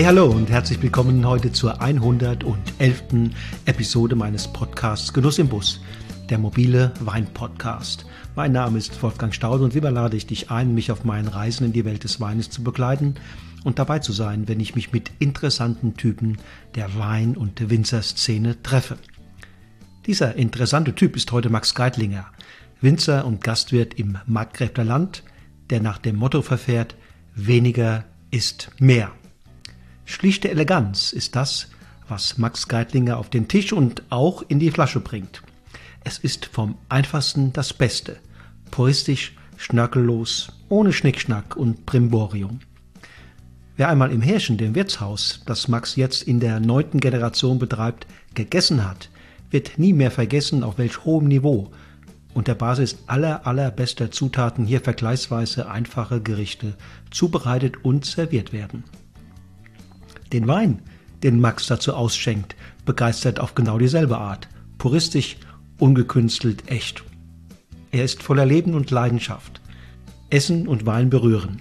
Hey, hallo und herzlich willkommen heute zur 111. Episode meines Podcasts Genuss im Bus, der mobile Wein-Podcast. Mein Name ist Wolfgang Staude und lieber lade ich dich ein, mich auf meinen Reisen in die Welt des Weines zu begleiten und dabei zu sein, wenn ich mich mit interessanten Typen der Wein- und Winzerszene treffe. Dieser interessante Typ ist heute Max Geitlinger, Winzer und Gastwirt im Markgräfler Land, der nach dem Motto verfährt, weniger ist mehr. Schlichte Eleganz ist das, was Max Geitlinger auf den Tisch und auch in die Flasche bringt. Es ist vom einfachsten das Beste. Puristisch, schnörkellos, ohne Schnickschnack und Primborium. Wer einmal im Herrschen, dem Wirtshaus, das Max jetzt in der neunten Generation betreibt, gegessen hat, wird nie mehr vergessen, auf welch hohem Niveau und der Basis aller allerbester Zutaten hier vergleichsweise einfache Gerichte zubereitet und serviert werden. Den Wein, den Max dazu ausschenkt, begeistert auf genau dieselbe Art, puristisch, ungekünstelt, echt. Er ist voller Leben und Leidenschaft. Essen und Wein berühren.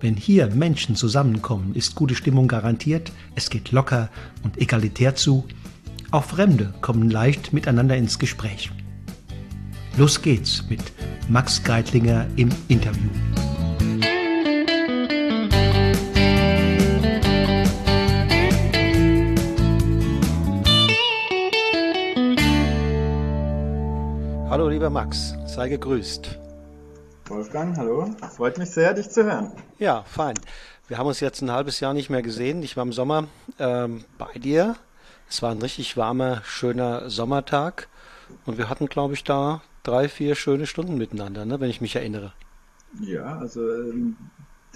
Wenn hier Menschen zusammenkommen, ist gute Stimmung garantiert, es geht locker und egalitär zu. Auch Fremde kommen leicht miteinander ins Gespräch. Los geht's mit Max Geitlinger im Interview. Lieber Max, sei gegrüßt. Wolfgang, hallo. Freut mich sehr, dich zu hören. Ja, fein. Wir haben uns jetzt ein halbes Jahr nicht mehr gesehen. Ich war im Sommer ähm, bei dir. Es war ein richtig warmer, schöner Sommertag. Und wir hatten, glaube ich, da drei, vier schöne Stunden miteinander, ne, wenn ich mich erinnere. Ja, also ähm,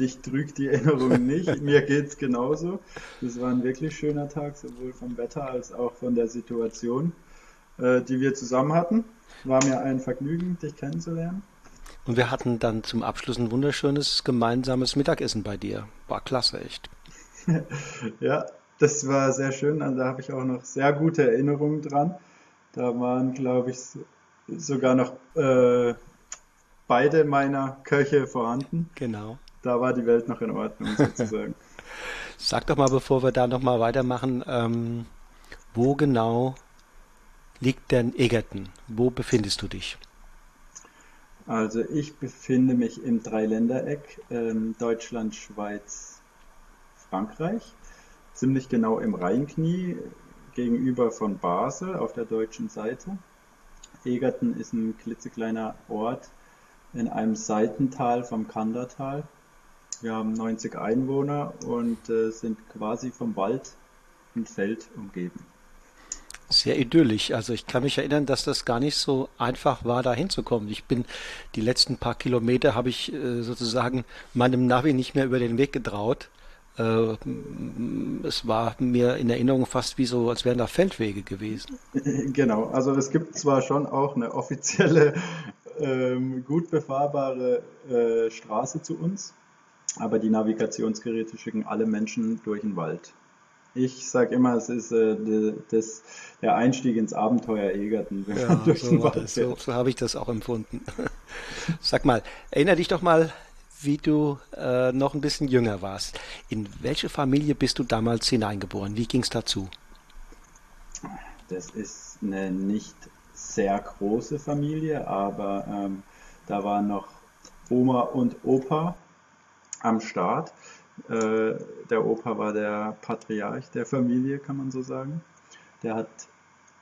dich trügt die Erinnerung nicht. Mir geht's genauso. Das war ein wirklich schöner Tag, sowohl vom Wetter als auch von der Situation, äh, die wir zusammen hatten. War mir ein Vergnügen, dich kennenzulernen. Und wir hatten dann zum Abschluss ein wunderschönes gemeinsames Mittagessen bei dir. War klasse, echt. ja, das war sehr schön. Also da habe ich auch noch sehr gute Erinnerungen dran. Da waren, glaube ich, sogar noch äh, beide meiner Köche vorhanden. Genau. Da war die Welt noch in Ordnung, sozusagen. Sag doch mal, bevor wir da nochmal weitermachen, ähm, wo genau liegt denn Egerton? Wo befindest du dich? Also ich befinde mich im Dreiländereck ähm, Deutschland, Schweiz, Frankreich. Ziemlich genau im Rheinknie gegenüber von Basel auf der deutschen Seite. Egerton ist ein klitzekleiner Ort in einem Seitental vom Kandertal. Wir haben 90 Einwohner und äh, sind quasi vom Wald und Feld umgeben. Sehr idyllisch. Also ich kann mich erinnern, dass das gar nicht so einfach war, da hinzukommen. Ich bin die letzten paar Kilometer habe ich äh, sozusagen meinem Navi nicht mehr über den Weg getraut. Äh, es war mir in Erinnerung fast wie so, als wären da Feldwege gewesen. Genau, also es gibt zwar schon auch eine offizielle, ähm, gut befahrbare äh, Straße zu uns, aber die Navigationsgeräte schicken alle Menschen durch den Wald. Ich sage immer, es ist äh, das, der Einstieg ins Abenteuer Egerton. Ja, so, so, so habe ich das auch empfunden. Sag mal, erinnere dich doch mal wie du äh, noch ein bisschen jünger warst. In welche Familie bist du damals hineingeboren? Wie ging es dazu? Das ist eine nicht sehr große Familie, aber ähm, da waren noch Oma und Opa am Start. Äh, der Opa war der Patriarch der Familie, kann man so sagen. Der hat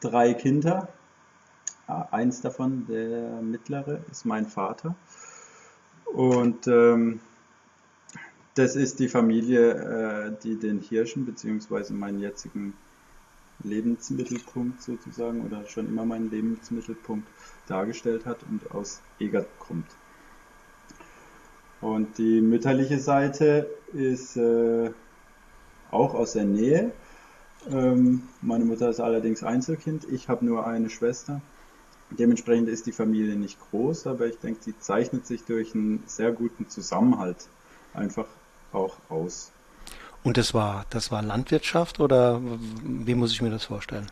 drei Kinder. Eins davon, der mittlere, ist mein Vater. Und ähm, das ist die Familie, äh, die den Hirschen beziehungsweise meinen jetzigen Lebensmittelpunkt sozusagen oder schon immer meinen Lebensmittelpunkt dargestellt hat und aus Egert kommt. Und die mütterliche Seite ist äh, auch aus der Nähe. Ähm, meine Mutter ist allerdings Einzelkind, ich habe nur eine Schwester Dementsprechend ist die Familie nicht groß, aber ich denke, sie zeichnet sich durch einen sehr guten Zusammenhalt einfach auch aus. Und das war, das war Landwirtschaft oder wie muss ich mir das vorstellen?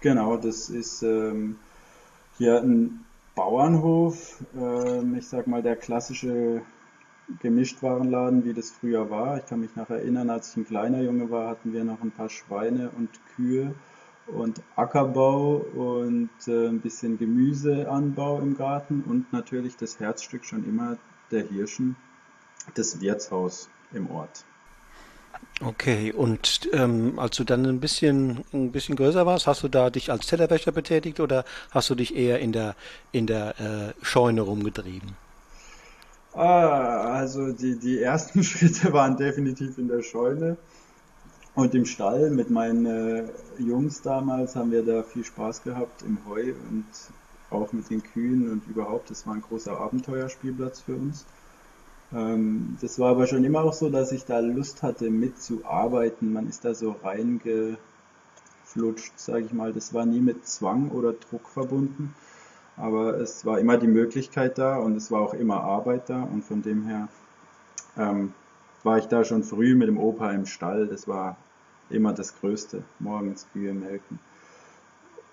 Genau, das ist ähm, hier ein Bauernhof, ähm, ich sag mal der klassische Gemischtwarenladen, wie das früher war. Ich kann mich noch erinnern, als ich ein kleiner Junge war, hatten wir noch ein paar Schweine und Kühe und Ackerbau und äh, ein bisschen Gemüseanbau im Garten und natürlich das Herzstück schon immer der Hirschen, das Wirtshaus im Ort. Okay, und ähm, als du dann ein bisschen, ein bisschen größer warst, hast du da dich als Tellerwäscher betätigt oder hast du dich eher in der, in der äh, Scheune rumgetrieben? Ah, also die, die ersten Schritte waren definitiv in der Scheune und im Stall. Mit meinen äh, Jungs damals haben wir da viel Spaß gehabt im Heu und auch mit den Kühen und überhaupt. Das war ein großer Abenteuerspielplatz für uns. Ähm, das war aber schon immer auch so, dass ich da Lust hatte mitzuarbeiten. Man ist da so reingeflutscht, sage ich mal. Das war nie mit Zwang oder Druck verbunden. Aber es war immer die Möglichkeit da und es war auch immer Arbeit da und von dem her ähm, war ich da schon früh mit dem Opa im Stall. Das war immer das Größte, morgens Kühe melken.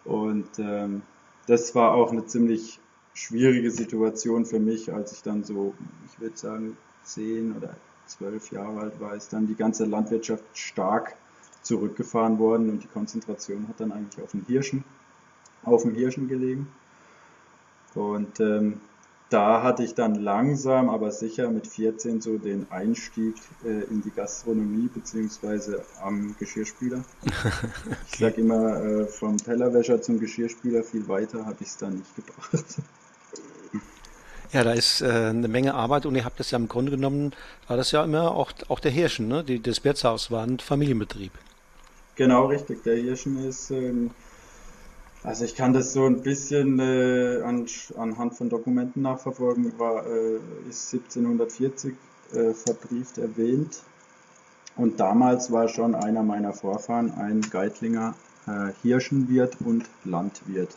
Und ähm, das war auch eine ziemlich schwierige Situation für mich, als ich dann so, ich würde sagen, zehn oder zwölf Jahre alt war, ist dann die ganze Landwirtschaft stark zurückgefahren worden und die Konzentration hat dann eigentlich auf den Hirschen, auf dem Hirschen gelegen. Und ähm, da hatte ich dann langsam, aber sicher mit 14 so den Einstieg äh, in die Gastronomie beziehungsweise am Geschirrspüler. okay. Ich sag immer, äh, vom Tellerwäscher zum Geschirrspüler viel weiter habe ich es dann nicht gebracht. Ja, da ist äh, eine Menge Arbeit und ihr habt das ja im Grunde genommen, war das ja immer auch, auch der Hirschen, ne? Die, das Wirtshaus war ein Familienbetrieb. Genau, richtig. Der Hirschen ist ähm, also ich kann das so ein bisschen äh, an, anhand von Dokumenten nachverfolgen, war, äh, ist 1740 äh, verbrieft erwähnt. Und damals war schon einer meiner Vorfahren ein Geitlinger äh, Hirschenwirt und Landwirt.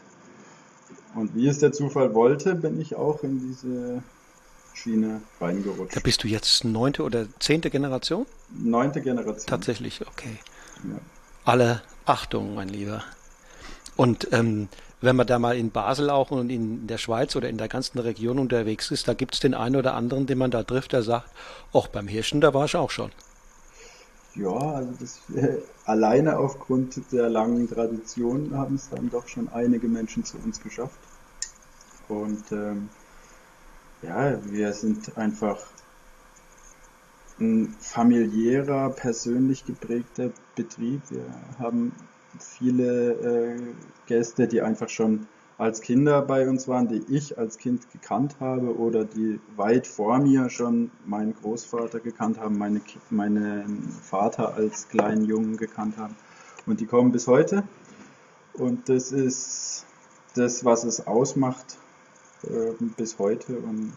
Und wie es der Zufall wollte, bin ich auch in diese Schiene reingerutscht. Da bist du jetzt neunte oder zehnte Generation? Neunte Generation. Tatsächlich, okay. Ja. Alle Achtung, mein Lieber. Und ähm, wenn man da mal in Basel auch und in der Schweiz oder in der ganzen Region unterwegs ist, da gibt es den einen oder anderen, den man da trifft, der sagt, ach, beim Hirschen, da war ich auch schon. Ja, also das äh, alleine aufgrund der langen Tradition haben es dann doch schon einige Menschen zu uns geschafft. Und ähm, ja, wir sind einfach ein familiärer, persönlich geprägter Betrieb. Wir haben viele äh, Gäste, die einfach schon als Kinder bei uns waren, die ich als Kind gekannt habe oder die weit vor mir schon meinen Großvater gekannt haben, meine, meinen Vater als kleinen Jungen gekannt haben. Und die kommen bis heute. Und das ist das, was es ausmacht äh, bis heute und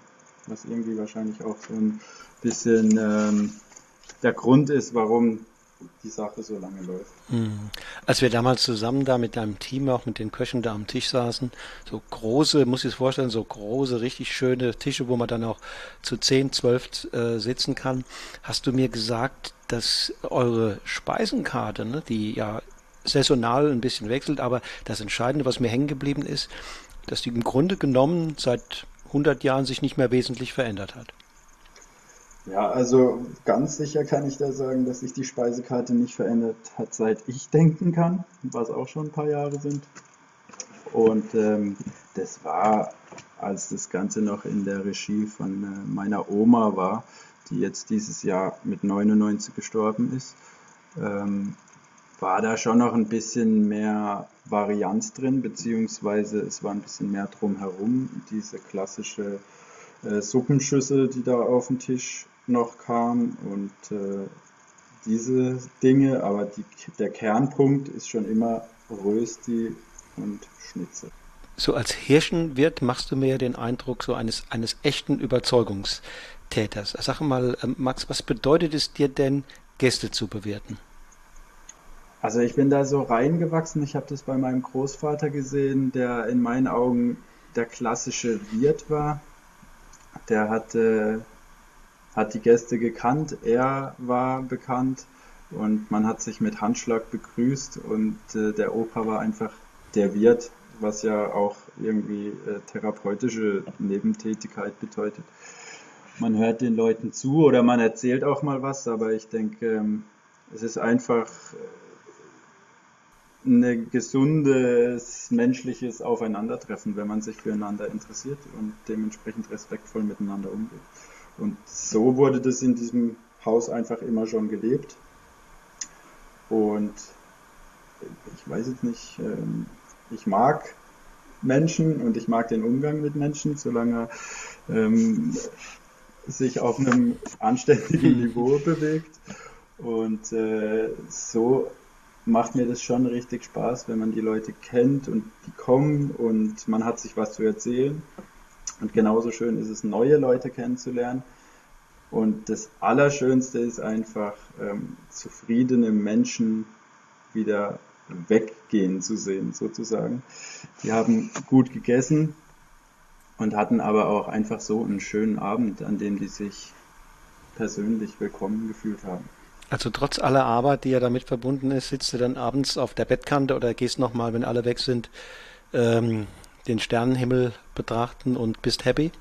was irgendwie wahrscheinlich auch so ein bisschen ähm, der Grund ist, warum die Sache so lange läuft. Hm. Als wir damals zusammen da mit deinem Team, auch mit den Köchen da am Tisch saßen, so große, muss ich es vorstellen, so große, richtig schöne Tische, wo man dann auch zu 10, 12 äh, sitzen kann, hast du mir gesagt, dass eure Speisenkarte, ne, die ja saisonal ein bisschen wechselt, aber das Entscheidende, was mir hängen geblieben ist, dass die im Grunde genommen seit 100 Jahren sich nicht mehr wesentlich verändert hat. Ja, also ganz sicher kann ich da sagen, dass sich die Speisekarte nicht verändert hat, seit ich denken kann, was auch schon ein paar Jahre sind. Und ähm, das war, als das Ganze noch in der Regie von äh, meiner Oma war, die jetzt dieses Jahr mit 99 gestorben ist, ähm, war da schon noch ein bisschen mehr Varianz drin, beziehungsweise es war ein bisschen mehr drumherum. Diese klassische äh, Suppenschüssel, die da auf dem Tisch noch kam und äh, diese Dinge, aber die, der Kernpunkt ist schon immer Rösti und Schnitzel. So als Hirschenwirt machst du mir den Eindruck so eines, eines echten Überzeugungstäters. Sag mal, ähm, Max, was bedeutet es dir denn, Gäste zu bewirten? Also ich bin da so reingewachsen. Ich habe das bei meinem Großvater gesehen, der in meinen Augen der klassische Wirt war. Der hatte hat die Gäste gekannt, er war bekannt und man hat sich mit Handschlag begrüßt und äh, der Opa war einfach der Wirt, was ja auch irgendwie äh, therapeutische Nebentätigkeit bedeutet. man hört den Leuten zu oder man erzählt auch mal was, aber ich denke, ähm, es ist einfach ein gesundes menschliches Aufeinandertreffen, wenn man sich füreinander interessiert und dementsprechend respektvoll miteinander umgeht. Und so wurde das in diesem Haus einfach immer schon gelebt. Und ich weiß jetzt nicht, ähm, ich mag Menschen und ich mag den Umgang mit Menschen, solange er ähm, sich auf einem anständigen Niveau bewegt. Und äh, so macht mir das schon richtig Spaß, wenn man die Leute kennt und die kommen und man hat sich was zu erzählen. Und genauso schön ist es, neue Leute kennenzulernen. Und das Allerschönste ist einfach, ähm, zufriedene Menschen wieder weggehen zu sehen, sozusagen. Die haben gut gegessen und hatten aber auch einfach so einen schönen Abend, an dem die sich persönlich willkommen gefühlt haben. Also trotz aller Arbeit, die ja damit verbunden ist, sitzt du dann abends auf der Bettkante oder gehst nochmal, wenn alle weg sind, ähm, den Sternenhimmel betrachten und bist happy?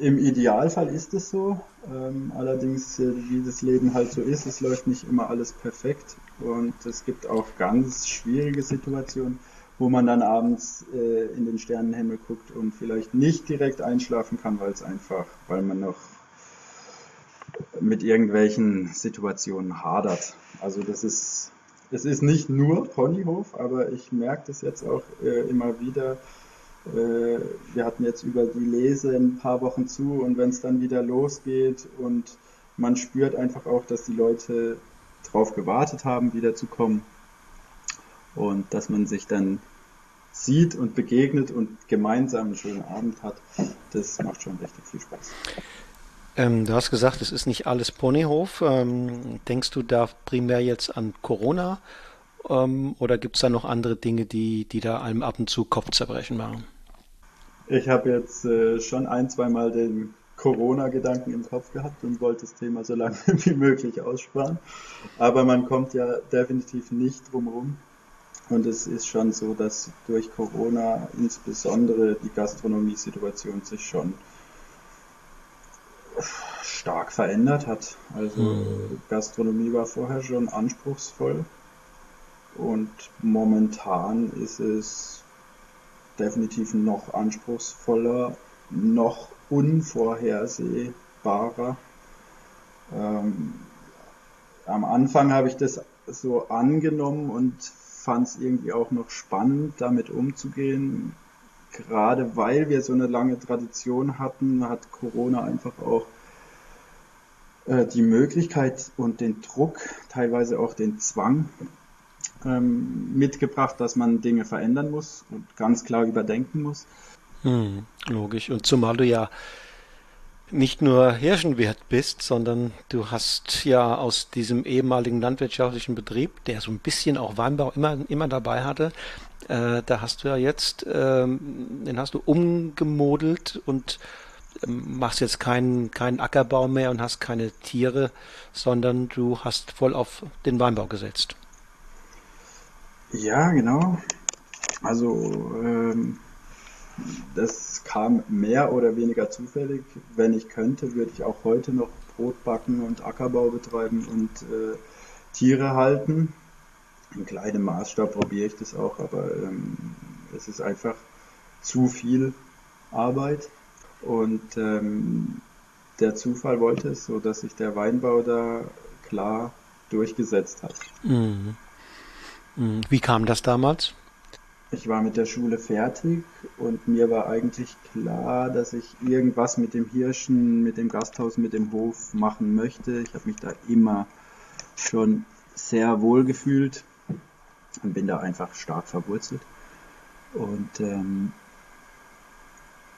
Im Idealfall ist es so. Ähm, allerdings, äh, wie das Leben halt so ist, es läuft nicht immer alles perfekt und es gibt auch ganz schwierige Situationen, wo man dann abends äh, in den Sternenhimmel guckt und vielleicht nicht direkt einschlafen kann, weil es einfach, weil man noch mit irgendwelchen Situationen hadert. Also das ist, es ist nicht nur Ponyhof, aber ich merke das jetzt auch äh, immer wieder. Äh, wir hatten jetzt über die Lese ein paar Wochen zu und wenn es dann wieder losgeht und man spürt einfach auch, dass die Leute drauf gewartet haben, wieder zu kommen und dass man sich dann sieht und begegnet und gemeinsam einen schönen Abend hat, das macht schon richtig viel Spaß. Ähm, du hast gesagt, es ist nicht alles Ponyhof. Ähm, denkst du da primär jetzt an Corona ähm, oder gibt es da noch andere Dinge, die, die da einem ab und zu Kopfzerbrechen machen? Ich habe jetzt äh, schon ein, zwei Mal den Corona-Gedanken im Kopf gehabt und wollte das Thema so lange wie möglich aussparen. Aber man kommt ja definitiv nicht drum rum. Und es ist schon so, dass durch Corona insbesondere die Gastronomie-Situation sich schon stark verändert hat. Also mhm. Gastronomie war vorher schon anspruchsvoll und momentan ist es definitiv noch anspruchsvoller, noch unvorhersehbarer. Ähm, am Anfang habe ich das so angenommen und fand es irgendwie auch noch spannend, damit umzugehen gerade weil wir so eine lange Tradition hatten, hat Corona einfach auch äh, die Möglichkeit und den Druck, teilweise auch den Zwang ähm, mitgebracht, dass man Dinge verändern muss und ganz klar überdenken muss. Hm, logisch. Und zumal du ja nicht nur Hirschenwirt bist, sondern du hast ja aus diesem ehemaligen landwirtschaftlichen Betrieb, der so ein bisschen auch Weinbau immer, immer dabei hatte, äh, da hast du ja jetzt, ähm, den hast du umgemodelt und ähm, machst jetzt keinen, keinen Ackerbau mehr und hast keine Tiere, sondern du hast voll auf den Weinbau gesetzt. Ja, genau. Also ähm, das kam mehr oder weniger zufällig. Wenn ich könnte, würde ich auch heute noch Brot backen und Ackerbau betreiben und äh, Tiere halten. In kleinem Maßstab probiere ich das auch, aber ähm, es ist einfach zu viel Arbeit. Und ähm, der Zufall wollte es so, dass sich der Weinbau da klar durchgesetzt hat. Mhm. mhm. Wie kam das damals? Ich war mit der Schule fertig und mir war eigentlich klar, dass ich irgendwas mit dem Hirschen, mit dem Gasthaus, mit dem Hof machen möchte. Ich habe mich da immer schon sehr wohl gefühlt und bin da einfach stark verwurzelt. Und ähm,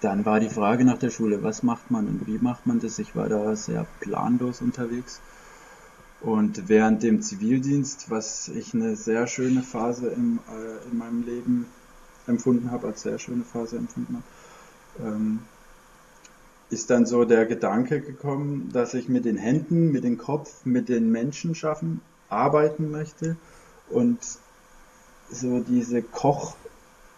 dann war die Frage nach der Schule, was macht man und wie macht man das? Ich war da sehr planlos unterwegs und während dem Zivildienst, was ich eine sehr schöne Phase im, äh, in meinem Leben empfunden habe, als sehr schöne Phase empfunden habe, ähm, ist dann so der Gedanke gekommen, dass ich mit den Händen, mit dem Kopf, mit den Menschen schaffen, arbeiten möchte und so diese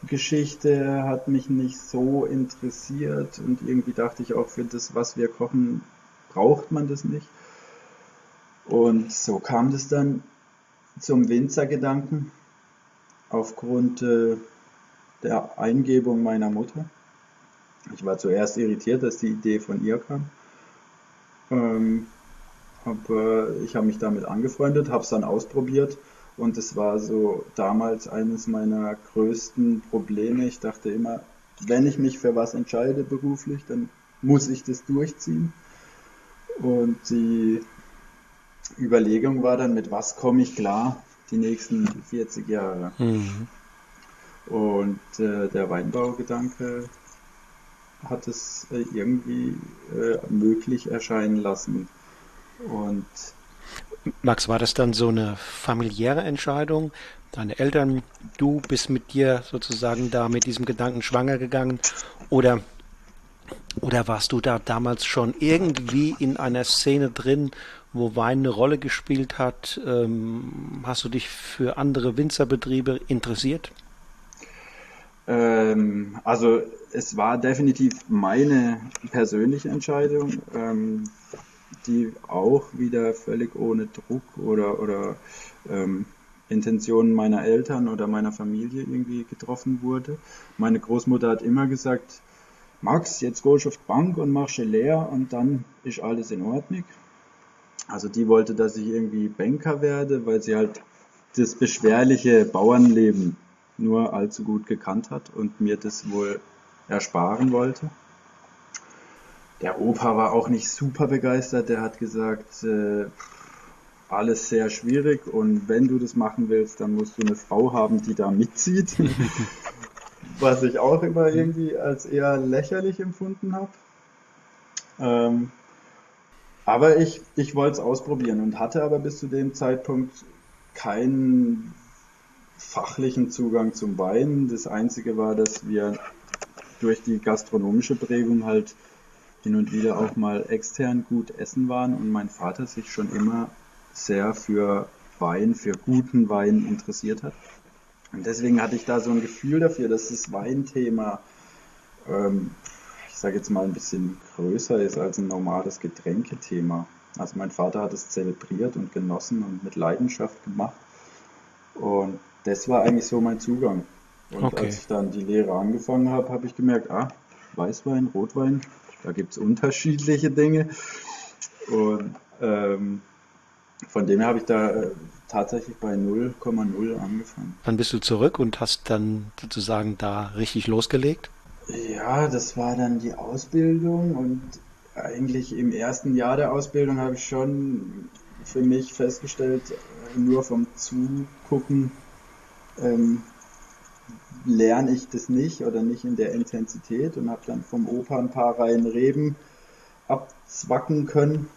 Geschichte hat mich nicht so interessiert und irgendwie dachte ich auch für das, was wir kochen, braucht man das nicht. Und so kam das dann zum Winzergedanken aufgrund äh, der Eingebung meiner Mutter. Ich war zuerst irritiert, dass die Idee von ihr kam. Ähm, aber ich habe mich damit angefreundet, habe es dann ausprobiert und es war so damals eines meiner größten Probleme. Ich dachte immer, wenn ich mich für was entscheide beruflich, dann muss ich das durchziehen. Und die Überlegung war dann, mit was komme ich klar die nächsten 40 Jahre. Mhm. Und äh, der Weinbaugedanke hat es äh, irgendwie äh, möglich erscheinen lassen. Und Max, war das dann so eine familiäre Entscheidung? Deine Eltern, du bist mit dir sozusagen da mit diesem Gedanken schwanger gegangen oder oder warst du da damals schon irgendwie in einer Szene drin, wo Wein eine Rolle gespielt hat? Ähm, hast du dich für andere Winzerbetriebe interessiert? Ähm, also es war definitiv meine persönliche Entscheidung. Ähm, die auch wieder völlig ohne Druck oder, oder ähm, Intentionen meiner Eltern oder meiner Familie irgendwie getroffen wurde. Meine Großmutter hat immer gesagt, Max, jetzt gehst du auf die Bank und machst leer und dann ist alles in Ordnung. Also die wollte, dass ich irgendwie Banker werde, weil sie halt das beschwerliche Bauernleben nur allzu gut gekannt hat und mir das wohl ersparen wollte. Der Opa war auch nicht super begeistert. Der hat gesagt, äh, alles sehr schwierig und wenn du das machen willst, dann musst du eine Frau haben, die da mitzieht. Was ich auch immer irgendwie als eher lächerlich empfunden habe. Ähm, aber ich, ich wollte es ausprobieren und hatte aber bis zu dem Zeitpunkt keinen fachlichen Zugang zum Wein. Das Einzige war, dass wir durch die gastronomische Prägung halt hin und wieder auch mal extern gut essen waren und mein Vater sich schon immer sehr für Wein, für guten Wein interessiert hat. Und deswegen hatte ich da so ein Gefühl dafür, dass das Weinthema, ähm, ich sage jetzt mal, ein bisschen größer ist als ein normales Getränkethema. Also mein Vater hat es zelebriert und genossen und mit Leidenschaft gemacht. Und das war eigentlich so mein Zugang. Und okay. als ich dann die Lehre angefangen habe, habe ich gemerkt, ah, Weißwein, Rotwein, da gibt es unterschiedliche Dinge. Und ähm, von dem her habe ich da äh, tatsächlich bei 0,0 angefangen. Dann bist du zurück und hast dann sozusagen da richtig losgelegt? Ja, das war dann die Ausbildung und eigentlich im ersten Jahr der Ausbildung habe ich schon für mich festgestellt, nur vom Zugucken ähm, lerne ich das nicht oder nicht in der Intensität und habe dann vom Opa ein paar Reihen Reben abzwacken können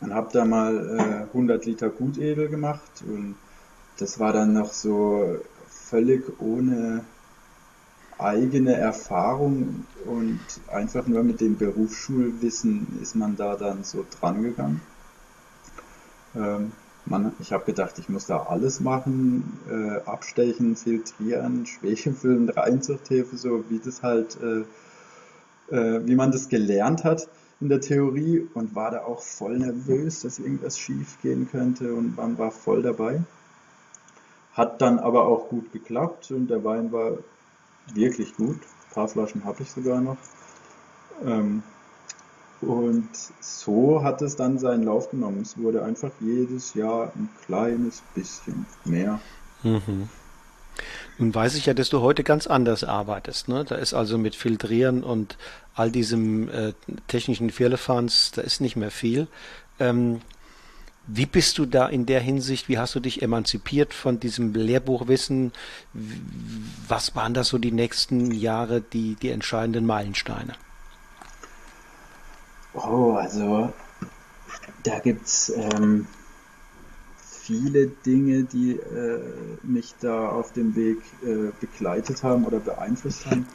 und habe da mal äh, 100 Liter Gutedel gemacht und das war dann noch so völlig ohne eigene Erfahrung und einfach nur mit dem Berufsschulwissen ist man da dann so dran gegangen. Ähm, man, ich habe gedacht, ich muss da alles machen, äh, abstechen, filtrieren, Schwächefüllen, Reinzuchthilfe, so wie das halt, äh, äh, wie man das gelernt hat in der Theorie und war da auch voll nervös, dass irgendwas schief gehen könnte und man war voll dabei. Hat dann aber auch gut geklappt und der Wein war wirklich gut. Ein paar Flaschen habe ich sogar noch. Ähm, und so hat es dann seinen Lauf genommen. Es wurde einfach jedes Jahr ein kleines bisschen mehr. Mhm. Nun weiß ich ja, dass du heute ganz anders arbeitest. Ne? Da ist also mit Filtrieren und all diesem äh, technischen Firlefanz, da ist nicht mehr viel. Ähm, wie bist du da in der Hinsicht, wie hast du dich emanzipiert von diesem Lehrbuchwissen? Was waren da so die nächsten Jahre, die, die entscheidenden Meilensteine? Oh, also da gibt's ähm, viele Dinge, die äh, mich da auf dem Weg äh, begleitet haben oder beeinflusst haben.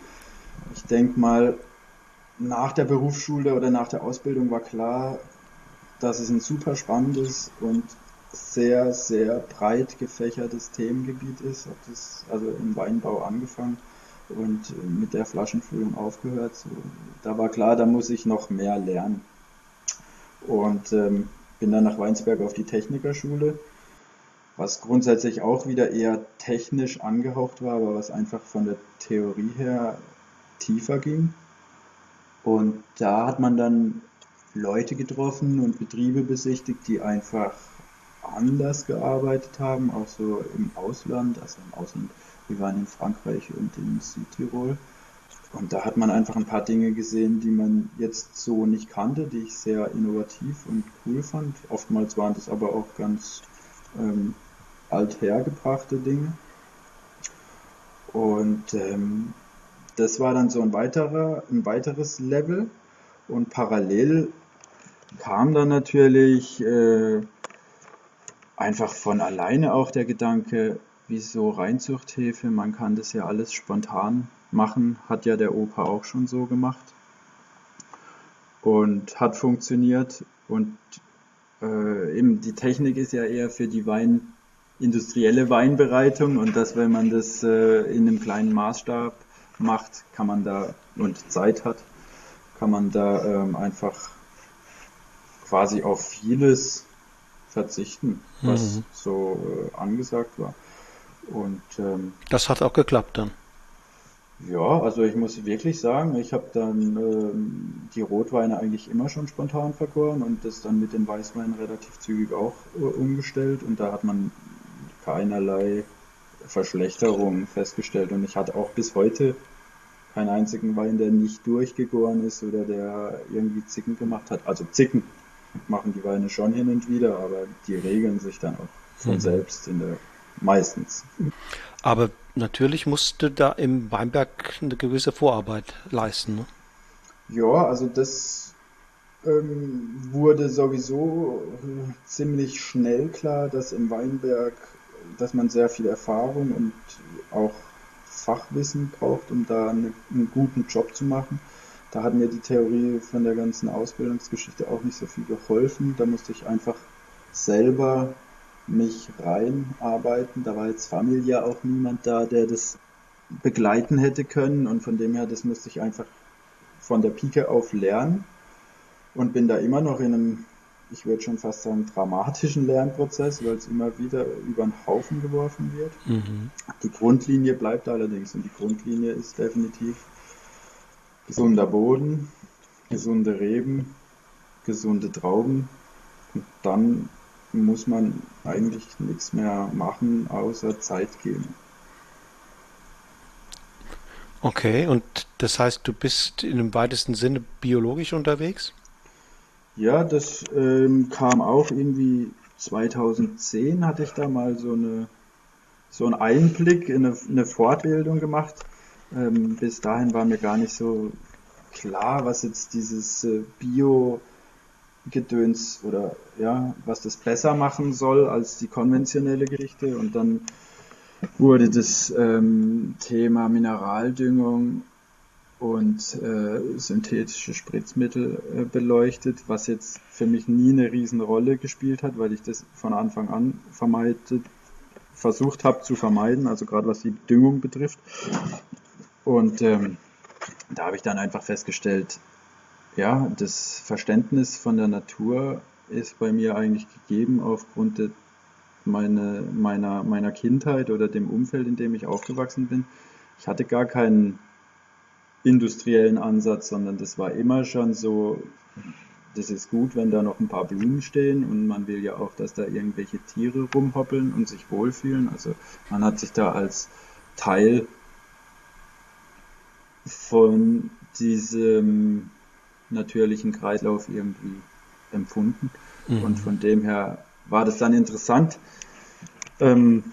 Ich denke mal, nach der Berufsschule oder nach der Ausbildung war klar, dass es ein super spannendes und sehr, sehr breit gefächertes Themengebiet ist. Ob das, also im Weinbau angefangen, und mit der Flaschenfüllung aufgehört. Da war klar, da muss ich noch mehr lernen. Und ähm, bin dann nach Weinsberg auf die Technikerschule, was grundsätzlich auch wieder eher technisch angehaucht war, aber was einfach von der Theorie her tiefer ging. Und da hat man dann Leute getroffen und Betriebe besichtigt, die einfach anders gearbeitet haben, auch so im Ausland, also im Ausland, wir waren in Frankreich und in Südtirol. Und da hat man einfach ein paar Dinge gesehen, die man jetzt so nicht kannte, die ich sehr innovativ und cool fand. Oftmals waren das aber auch ganz ähm, althergebrachte Dinge. Und ähm, das war dann so ein weiterer, ein weiteres Level. Und parallel kam dann natürlich äh, einfach von alleine auch der Gedanke, wieso Reinzuchthäfe, man kann das ja alles spontan machen, hat ja der Opa auch schon so gemacht und hat funktioniert und äh, eben die Technik ist ja eher für die Wein, industrielle Weinbereitung und dass wenn man das äh, in einem kleinen Maßstab macht, kann man da und Zeit hat, kann man da ähm, einfach quasi auf vieles verzichten, was mhm. so äh, angesagt war. Und ähm, das hat auch geklappt dann. Ja, also ich muss wirklich sagen, ich habe dann ähm, die Rotweine eigentlich immer schon spontan vergoren und das dann mit den Weißweinen relativ zügig auch äh, umgestellt und da hat man keinerlei Verschlechterung festgestellt und ich hatte auch bis heute keinen einzigen Wein, der nicht durchgegoren ist oder der irgendwie Zicken gemacht hat. Also Zicken machen die Weine schon hin und wieder, aber die regeln sich dann auch von mhm. selbst in der meistens. Aber natürlich musste da im Weinberg eine gewisse Vorarbeit leisten. Ne? Ja, also das ähm, wurde sowieso äh, ziemlich schnell klar, dass im Weinberg, dass man sehr viel Erfahrung und auch Fachwissen braucht, um da eine, einen guten Job zu machen. Da hat mir die Theorie von der ganzen Ausbildungsgeschichte auch nicht so viel geholfen. Da musste ich einfach selber mich reinarbeiten. Da war jetzt familiär auch niemand da, der das begleiten hätte können und von dem her, das musste ich einfach von der Pike auf lernen und bin da immer noch in einem, ich würde schon fast sagen, dramatischen Lernprozess, weil es immer wieder über den Haufen geworfen wird. Mhm. Die Grundlinie bleibt allerdings und die Grundlinie ist definitiv gesunder Boden, gesunde Reben, gesunde Trauben und dann muss man eigentlich nichts mehr machen, außer Zeit geben. Okay, und das heißt, du bist in dem weitesten Sinne biologisch unterwegs? Ja, das ähm, kam auch irgendwie 2010 hatte ich da mal so eine so einen Einblick in eine, eine Fortbildung gemacht. Ähm, bis dahin war mir gar nicht so klar, was jetzt dieses äh, Bio Gedöns oder ja, was das besser machen soll als die konventionelle Gerichte. Und dann wurde das ähm, Thema Mineraldüngung und äh, synthetische Spritzmittel äh, beleuchtet, was jetzt für mich nie eine Riesenrolle gespielt hat, weil ich das von Anfang an vermeidet, versucht habe zu vermeiden, also gerade was die Düngung betrifft. Und ähm, da habe ich dann einfach festgestellt, ja, das Verständnis von der Natur ist bei mir eigentlich gegeben aufgrund de, meine, meiner, meiner Kindheit oder dem Umfeld, in dem ich aufgewachsen bin. Ich hatte gar keinen industriellen Ansatz, sondern das war immer schon so, das ist gut, wenn da noch ein paar Blumen stehen und man will ja auch, dass da irgendwelche Tiere rumhoppeln und sich wohlfühlen. Also man hat sich da als Teil von diesem natürlichen Kreislauf irgendwie empfunden. Mhm. Und von dem her war das dann interessant, ähm,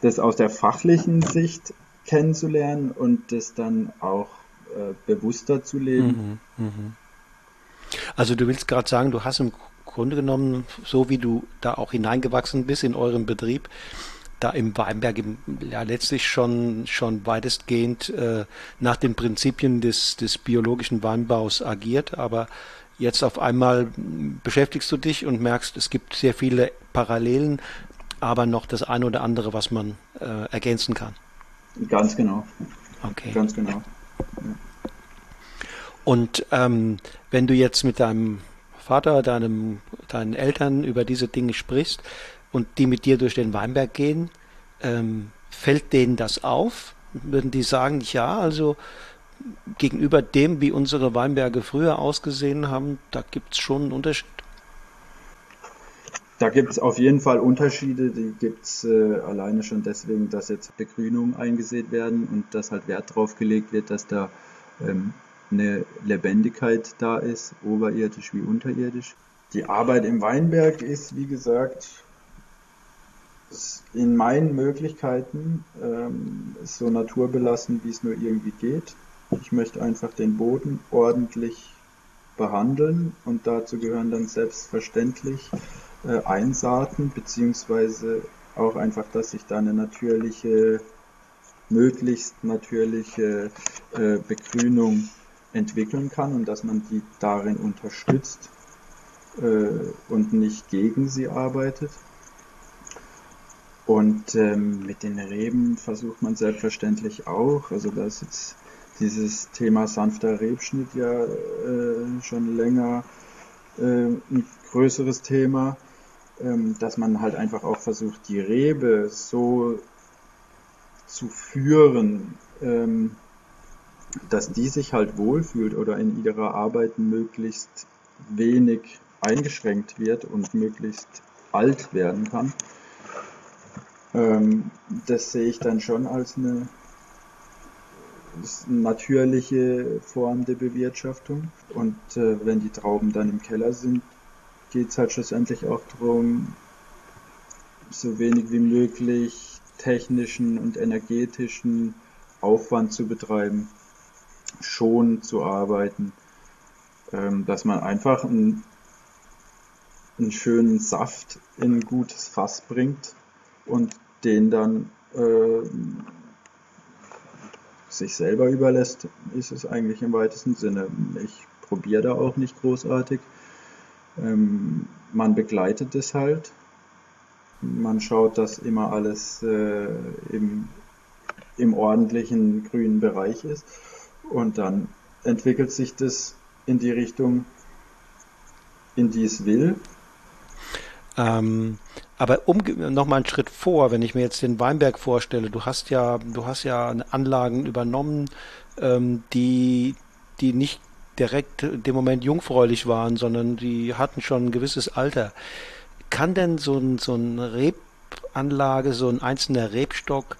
das aus der fachlichen Sicht kennenzulernen und das dann auch äh, bewusster zu leben. Mhm, mh. Also du willst gerade sagen, du hast im Grunde genommen, so wie du da auch hineingewachsen bist in euren Betrieb, da im Weinberg ja letztlich schon schon weitestgehend äh, nach den Prinzipien des des biologischen Weinbaus agiert, aber jetzt auf einmal beschäftigst du dich und merkst, es gibt sehr viele Parallelen, aber noch das eine oder andere, was man äh, ergänzen kann. Ganz genau. Okay. Ganz genau. Ja. Und ähm, wenn du jetzt mit deinem Vater, deinem, deinen Eltern über diese Dinge sprichst und die mit dir durch den Weinberg gehen, ähm, fällt denen das auf? Würden die sagen, ja, also gegenüber dem, wie unsere Weinberge früher ausgesehen haben, da gibt es schon einen Unterschied? Da gibt es auf jeden Fall Unterschiede. Die gibt es äh, alleine schon deswegen, dass jetzt Begrünungen eingesät werden und dass halt Wert drauf gelegt wird, dass da ähm, eine Lebendigkeit da ist, oberirdisch wie unterirdisch. Die Arbeit im Weinberg ist, wie gesagt, in meinen Möglichkeiten ähm, so naturbelassen, wie es nur irgendwie geht. Ich möchte einfach den Boden ordentlich behandeln und dazu gehören dann selbstverständlich äh, Einsaaten, beziehungsweise auch einfach, dass ich da eine natürliche, möglichst natürliche äh, Begrünung entwickeln kann und dass man die darin unterstützt äh, und nicht gegen sie arbeitet. Und ähm, mit den Reben versucht man selbstverständlich auch, also da ist jetzt dieses Thema sanfter Rebschnitt ja äh, schon länger äh, ein größeres Thema, ähm, dass man halt einfach auch versucht, die Rebe so zu führen, ähm, dass die sich halt wohlfühlt oder in ihrer Arbeit möglichst wenig eingeschränkt wird und möglichst alt werden kann. Ähm, das sehe ich dann schon als eine natürliche Form der Bewirtschaftung. Und äh, wenn die Trauben dann im Keller sind, geht es halt schlussendlich auch darum, so wenig wie möglich technischen und energetischen Aufwand zu betreiben, schon zu arbeiten, ähm, dass man einfach einen, einen schönen Saft in ein gutes Fass bringt und den dann äh, sich selber überlässt, ist es eigentlich im weitesten Sinne. Ich probiere da auch nicht großartig. Ähm, man begleitet es halt. Man schaut, dass immer alles äh, im, im ordentlichen grünen Bereich ist. Und dann entwickelt sich das in die Richtung, in die es will. Ähm, aber um nochmal einen Schritt vor, wenn ich mir jetzt den Weinberg vorstelle, du hast ja, du hast ja Anlagen übernommen, ähm, die, die nicht direkt dem Moment jungfräulich waren, sondern die hatten schon ein gewisses Alter. Kann denn so ein, so ein Rebanlage, so ein einzelner Rebstock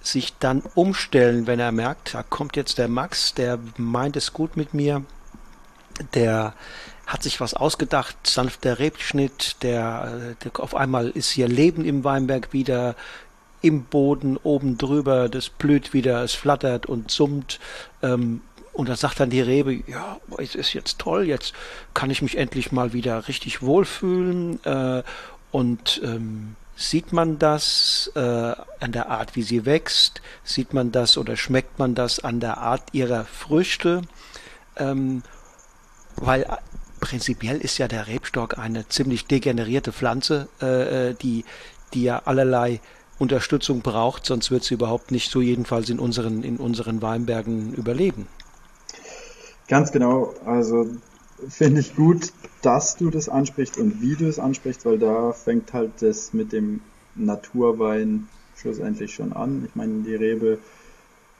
sich dann umstellen, wenn er merkt, da kommt jetzt der Max, der meint es gut mit mir, der hat sich was ausgedacht, sanfter Rebschnitt, der, der auf einmal ist hier Leben im Weinberg wieder, im Boden oben drüber, das blüht wieder, es flattert und summt. Ähm, und dann sagt dann die Rebe, ja, es ist jetzt toll, jetzt kann ich mich endlich mal wieder richtig wohlfühlen. Äh, und ähm, sieht man das äh, an der Art, wie sie wächst? Sieht man das oder schmeckt man das an der Art ihrer Früchte? Ähm, weil prinzipiell ist ja der Rebstock eine ziemlich degenerierte Pflanze, äh, äh, die, die ja allerlei Unterstützung braucht, sonst wird sie überhaupt nicht so jedenfalls in unseren, in unseren Weinbergen überleben. Ganz genau, also finde ich gut, dass du das ansprichst und wie du es ansprichst, weil da fängt halt das mit dem Naturwein schlussendlich schon an. Ich meine, die Rebe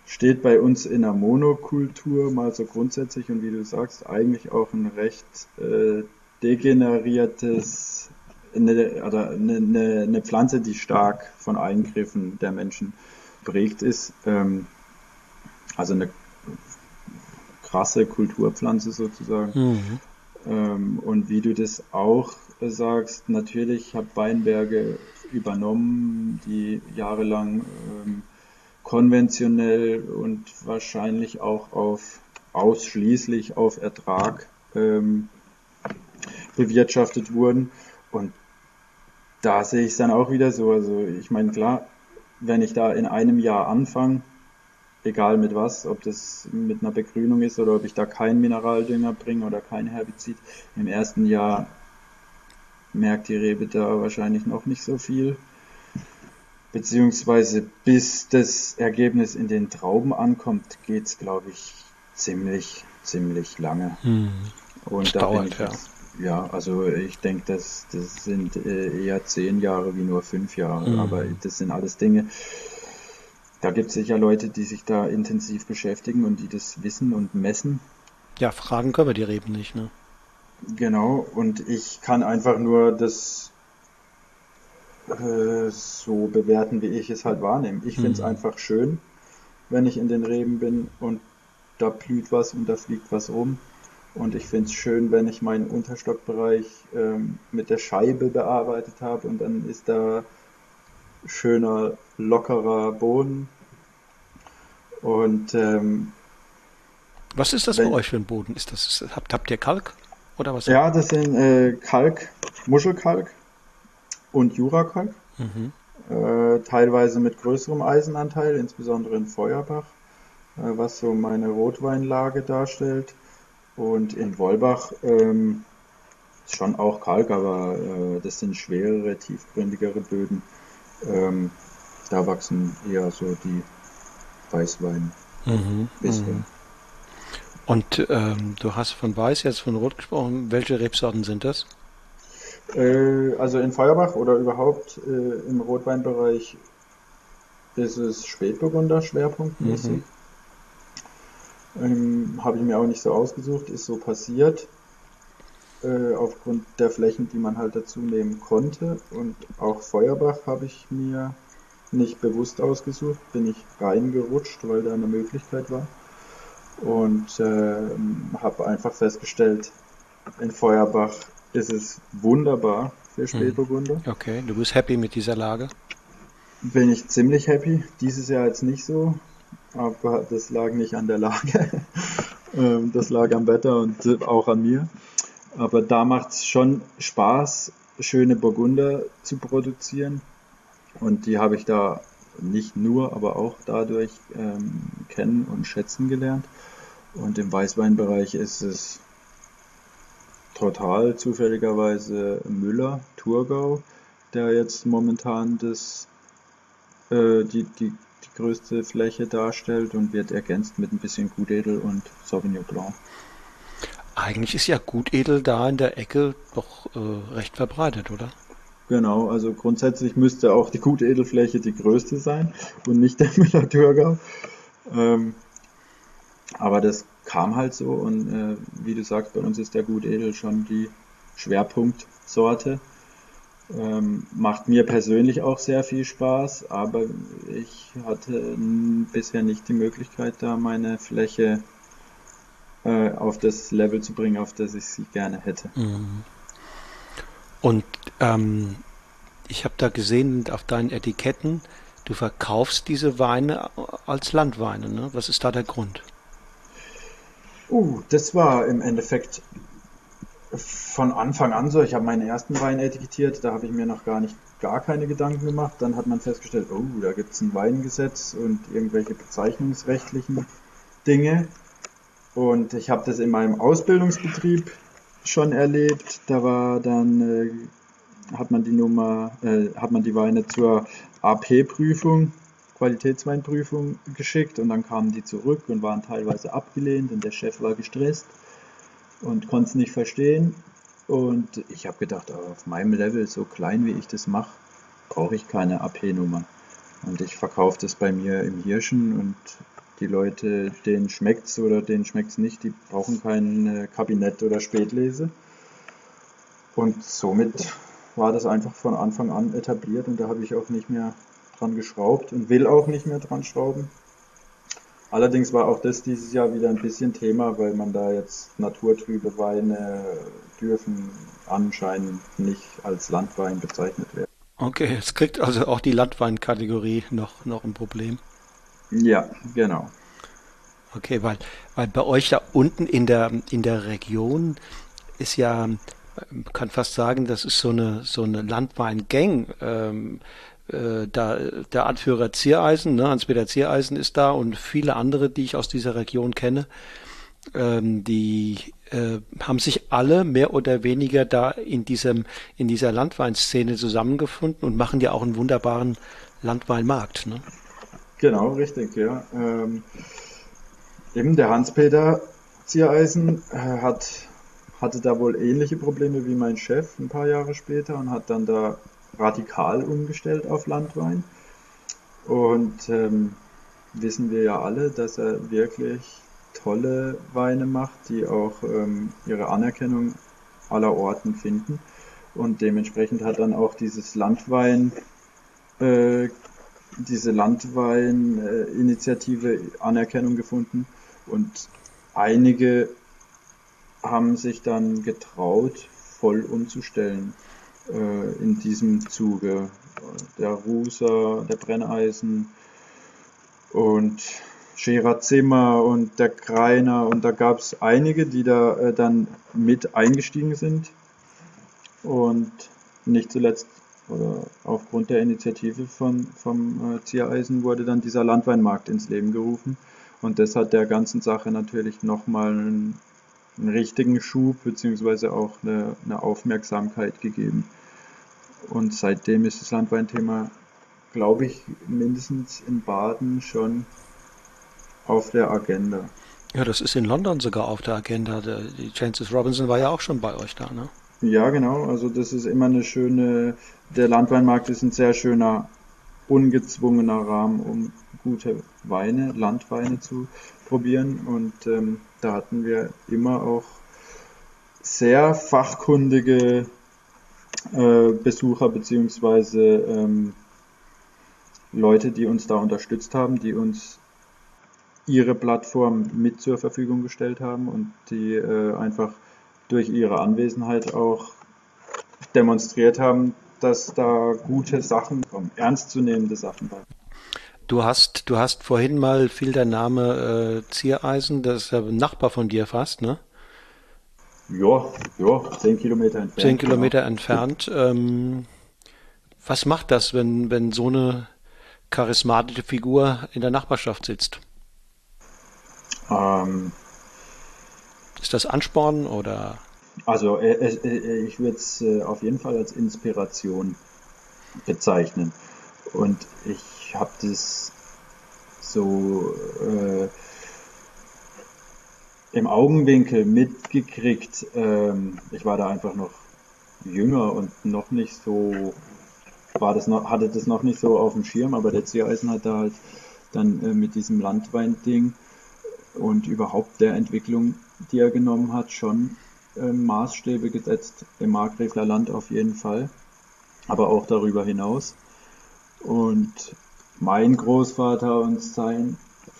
steht bei uns in der Monokultur mal so grundsätzlich und wie du sagst, eigentlich auch ein recht äh, degeneriertes, eine, oder eine, eine, eine Pflanze, die stark von Eingriffen der Menschen prägt ist. Ähm, also eine krasse Kulturpflanze sozusagen. Mhm. Ähm, und wie du das auch sagst, natürlich habe Weinberge übernommen, die jahrelang ähm, konventionell und wahrscheinlich auch auf ausschließlich auf Ertrag ähm, bewirtschaftet wurden. Und da sehe ich es dann auch wieder so. Also ich meine, klar, wenn ich da in einem Jahr anfange, egal mit was, ob das mit einer Begrünung ist oder ob ich da keinen Mineraldünger bringe oder kein Herbizid, im ersten Jahr merkt die Rebe da wahrscheinlich noch nicht so viel. Beziehungsweise bis das Ergebnis in den Trauben ankommt, geht's, glaube ich, ziemlich, ziemlich lange. Hm. Und da bin dauert, ich ja. ja, also ich denke, das, das sind äh, eher zehn Jahre wie nur fünf Jahre, Mhm. aber das sind alles Dinge. Da gibt es sicher Leute, die sich da intensiv beschäftigen und die das wissen und messen. Ja, fragen können wir die Reben nicht, ne? Genau, und ich kann einfach nur das äh, so bewerten, wie ich es halt wahrnehme. Ich finde es Mhm. einfach schön, wenn ich in den Reben bin und da blüht was und da fliegt was rum. Und ich finde es schön, wenn ich meinen Unterstockbereich ähm, mit der Scheibe bearbeitet habe und dann ist da schöner, lockerer Boden. Und ähm, Was ist das Wenn- bei euch für ein Boden? Ist das, habt, habt ihr Kalk? Oder was? ja, das sind äh, Kalk, Muschelkalk und Jurakalk. Mhm. äh, teilweise mit größerem Eisenanteil, insbesondere in Feuerbach, äh, was so meine Rotweinlage darstellt. Und in Wolbach ähm, schon auch Kalk, aber äh, das sind schwerere, tiefgründigere Böden. Ähm, da wachsen eher so die Weißwein Mhm. bisher. Mhm. Und ähm, du hast von Weiß jetzt von Rot gesprochen. Welche Rebsorten sind das? Äh, also in Feuerbach oder überhaupt äh, im Rotweinbereich ist es Spätburgunder schwerpunktmäßig. Mhm. Ähm, Habe ich mir auch nicht so ausgesucht, ist so passiert. Äh, aufgrund der Flächen, die man halt dazu nehmen konnte. Und auch Feuerbach habe ich mir nicht bewusst ausgesucht, bin ich reingerutscht, weil da eine Möglichkeit war. Und ähm, habe einfach festgestellt, in Feuerbach ist es wunderbar für Spätburgunder. Okay, du bist happy mit dieser Lage. Bin ich ziemlich happy. Dieses Jahr jetzt nicht so, aber das lag nicht an der Lage. Ähm, das lag am Wetter und auch an mir. Aber da macht es schon Spaß, schöne Burgunder zu produzieren. Und die habe ich da nicht nur, aber auch dadurch ähm, kennen und schätzen gelernt. Und im Weißweinbereich ist es total zufälligerweise Müller, Thurgau, der jetzt momentan das äh, die, die, die größte Fläche darstellt und wird ergänzt mit ein bisschen Gutedel und Sauvignon Blanc. Eigentlich ist ja Gutedel da in der Ecke doch äh, recht verbreitet, oder? Genau, also grundsätzlich müsste auch die Gutedelfläche die größte sein und nicht der Müller-Thurgau. Ähm, aber das kam halt so und äh, wie du sagst, bei uns ist der Gutedel schon die Schwerpunktsorte. Ähm, macht mir persönlich auch sehr viel Spaß, aber ich hatte bisher nicht die Möglichkeit, da meine Fläche äh, auf das Level zu bringen, auf das ich sie gerne hätte. Und ähm, ich habe da gesehen auf deinen Etiketten, du verkaufst diese Weine als Landweine. Ne? Was ist da der Grund? Uh, das war im Endeffekt von Anfang an so. Ich habe meinen ersten Wein etikettiert, da habe ich mir noch gar nicht gar keine Gedanken gemacht. Dann hat man festgestellt, oh, da gibt es ein Weingesetz und irgendwelche bezeichnungsrechtlichen Dinge. Und ich habe das in meinem Ausbildungsbetrieb schon erlebt. Da war dann äh, hat man die Nummer, äh, hat man die Weine zur AP-Prüfung, Qualitätsweinprüfung geschickt und dann kamen die zurück und waren teilweise abgelehnt und der Chef war gestresst und konnte es nicht verstehen. Und ich habe gedacht, oh, auf meinem Level, so klein wie ich das mache, brauche ich keine AP-Nummer. Und ich verkaufe das bei mir im Hirschen und die Leute, denen schmeckt's oder denen schmeckt's nicht, die brauchen kein äh, Kabinett oder Spätlese. Und somit war das einfach von Anfang an etabliert und da habe ich auch nicht mehr dran geschraubt und will auch nicht mehr dran schrauben. Allerdings war auch das dieses Jahr wieder ein bisschen Thema, weil man da jetzt naturtrübe Weine dürfen anscheinend nicht als Landwein bezeichnet werden. Okay, jetzt kriegt also auch die Landweinkategorie noch, noch ein Problem. Ja, genau. Okay, weil, weil bei euch da unten in der, in der Region ist ja, man kann fast sagen, das ist so eine, so eine Landweingang. Ähm, äh, da, der Anführer Ziereisen, ne, Hans-Peter Ziereisen ist da und viele andere, die ich aus dieser Region kenne, ähm, die äh, haben sich alle mehr oder weniger da in diesem, in dieser Landweinszene zusammengefunden und machen ja auch einen wunderbaren Landweinmarkt, ne? Genau, richtig, ja. Ähm, eben der Hans-Peter Ziereisen äh, hat, hatte da wohl ähnliche Probleme wie mein Chef ein paar Jahre später und hat dann da radikal umgestellt auf Landwein. Und ähm, wissen wir ja alle, dass er wirklich tolle Weine macht, die auch ähm, ihre Anerkennung aller Orten finden. Und dementsprechend hat dann auch dieses Landwein, äh, diese Landwein-Initiative Anerkennung gefunden. Und einige haben sich dann getraut, voll umzustellen äh, in diesem Zuge. Der Ruser, der Brenneisen und Scherer Zimmer und der Kreiner und da gab es einige, die da äh, dann mit eingestiegen sind und nicht zuletzt oder aufgrund der Initiative von, vom äh, Ziereisen wurde dann dieser Landweinmarkt ins Leben gerufen und das hat der ganzen Sache natürlich nochmal einen, einen richtigen Schub beziehungsweise auch eine, eine Aufmerksamkeit gegeben. Und seitdem ist das Landweinthema, glaube ich, mindestens in Baden schon auf der Agenda. Ja, das ist in London sogar auf der Agenda. Die Francis Robinson war ja auch schon bei euch da, ne? Ja, genau. Also das ist immer eine schöne, der Landweinmarkt ist ein sehr schöner, ungezwungener Rahmen, um gute Weine, Landweine zu probieren. Und ähm, da hatten wir immer auch sehr fachkundige äh, Besucher beziehungsweise ähm, Leute, die uns da unterstützt haben, die uns ihre Plattform mit zur Verfügung gestellt haben und die äh, einfach durch ihre Anwesenheit auch demonstriert haben, dass da gute Sachen kommen, ernstzunehmende Sachen kommen. Du hast, du hast vorhin mal viel der Name äh, Ziereisen, das ist ja ein Nachbar von dir fast, ne? Ja, ja, zehn Kilometer entfernt. Zehn Kilometer genau. entfernt. Ähm, was macht das, wenn, wenn so eine charismatische Figur in der Nachbarschaft sitzt? Ähm, ist das Ansporn oder? Also äh, äh, äh ich würde es äh, auf jeden Fall als Inspiration bezeichnen. Und ich habe das so äh, im Augenwinkel mitgekriegt. Ähm, ich war da einfach noch jünger und noch nicht so, war das noch, hatte das noch nicht so auf dem Schirm, aber der Ziereisen hat da halt dann äh, mit diesem Landwein-Ding und überhaupt der Entwicklung, die er genommen hat, schon äh, Maßstäbe gesetzt im Markgräfler Land auf jeden Fall, aber auch darüber hinaus. Und mein Großvater und sein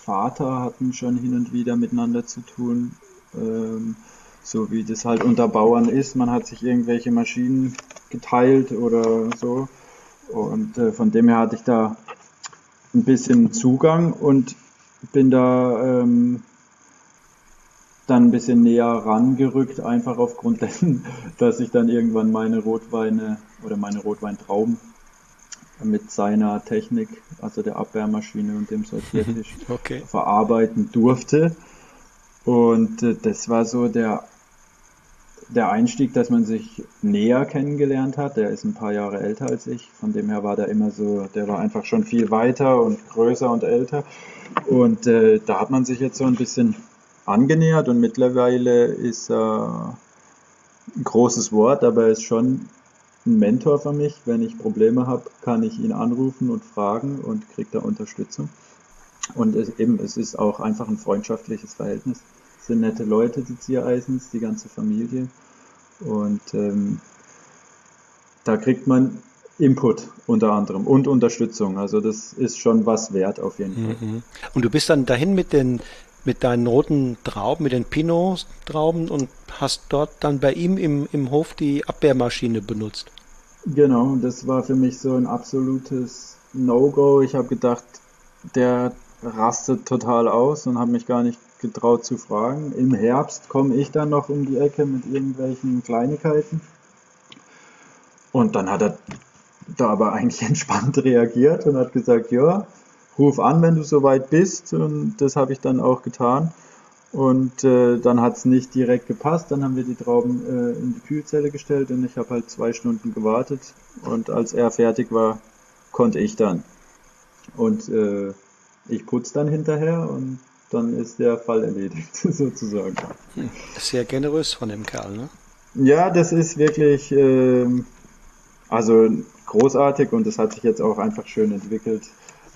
Vater hatten schon hin und wieder miteinander zu tun, ähm, so wie das halt unter Bauern ist. Man hat sich irgendwelche Maschinen geteilt oder so. Und äh, von dem her hatte ich da ein bisschen Zugang und bin da ähm, dann ein bisschen näher rangerückt, einfach aufgrund dessen, dass ich dann irgendwann meine Rotweine oder meine Rotweintrauben mit seiner Technik, also der Abwehrmaschine und dem Sortiertisch, okay. verarbeiten durfte. Und äh, das war so der, der Einstieg, dass man sich näher kennengelernt hat. Der ist ein paar Jahre älter als ich, von dem her war der immer so, der war einfach schon viel weiter und größer und älter. Und äh, da hat man sich jetzt so ein bisschen angenähert und mittlerweile ist er ein großes Wort, aber er ist schon ein Mentor für mich. Wenn ich Probleme habe, kann ich ihn anrufen und fragen und kriege da Unterstützung. Und es, eben, es ist auch einfach ein freundschaftliches Verhältnis. Es sind nette Leute, die Ziereisens, die ganze Familie. Und ähm, da kriegt man Input unter anderem und Unterstützung. Also das ist schon was wert auf jeden Fall. Mhm. Und du bist dann dahin mit den mit deinen roten Trauben, mit den Pinot-Trauben und hast dort dann bei ihm im, im Hof die Abwehrmaschine benutzt. Genau, das war für mich so ein absolutes No-Go. Ich habe gedacht, der rastet total aus und habe mich gar nicht getraut zu fragen. Im Herbst komme ich dann noch um die Ecke mit irgendwelchen Kleinigkeiten. Und dann hat er da aber eigentlich entspannt reagiert und hat gesagt, ja, ruf an, wenn du soweit bist. Und das habe ich dann auch getan. Und äh, dann hat es nicht direkt gepasst. Dann haben wir die Trauben äh, in die Kühlzelle gestellt und ich habe halt zwei Stunden gewartet. Und als er fertig war, konnte ich dann. Und äh, ich putze dann hinterher und dann ist der Fall erledigt, sozusagen. Sehr generös von dem Kerl, ne? Ja, das ist wirklich, äh, also großartig und das hat sich jetzt auch einfach schön entwickelt.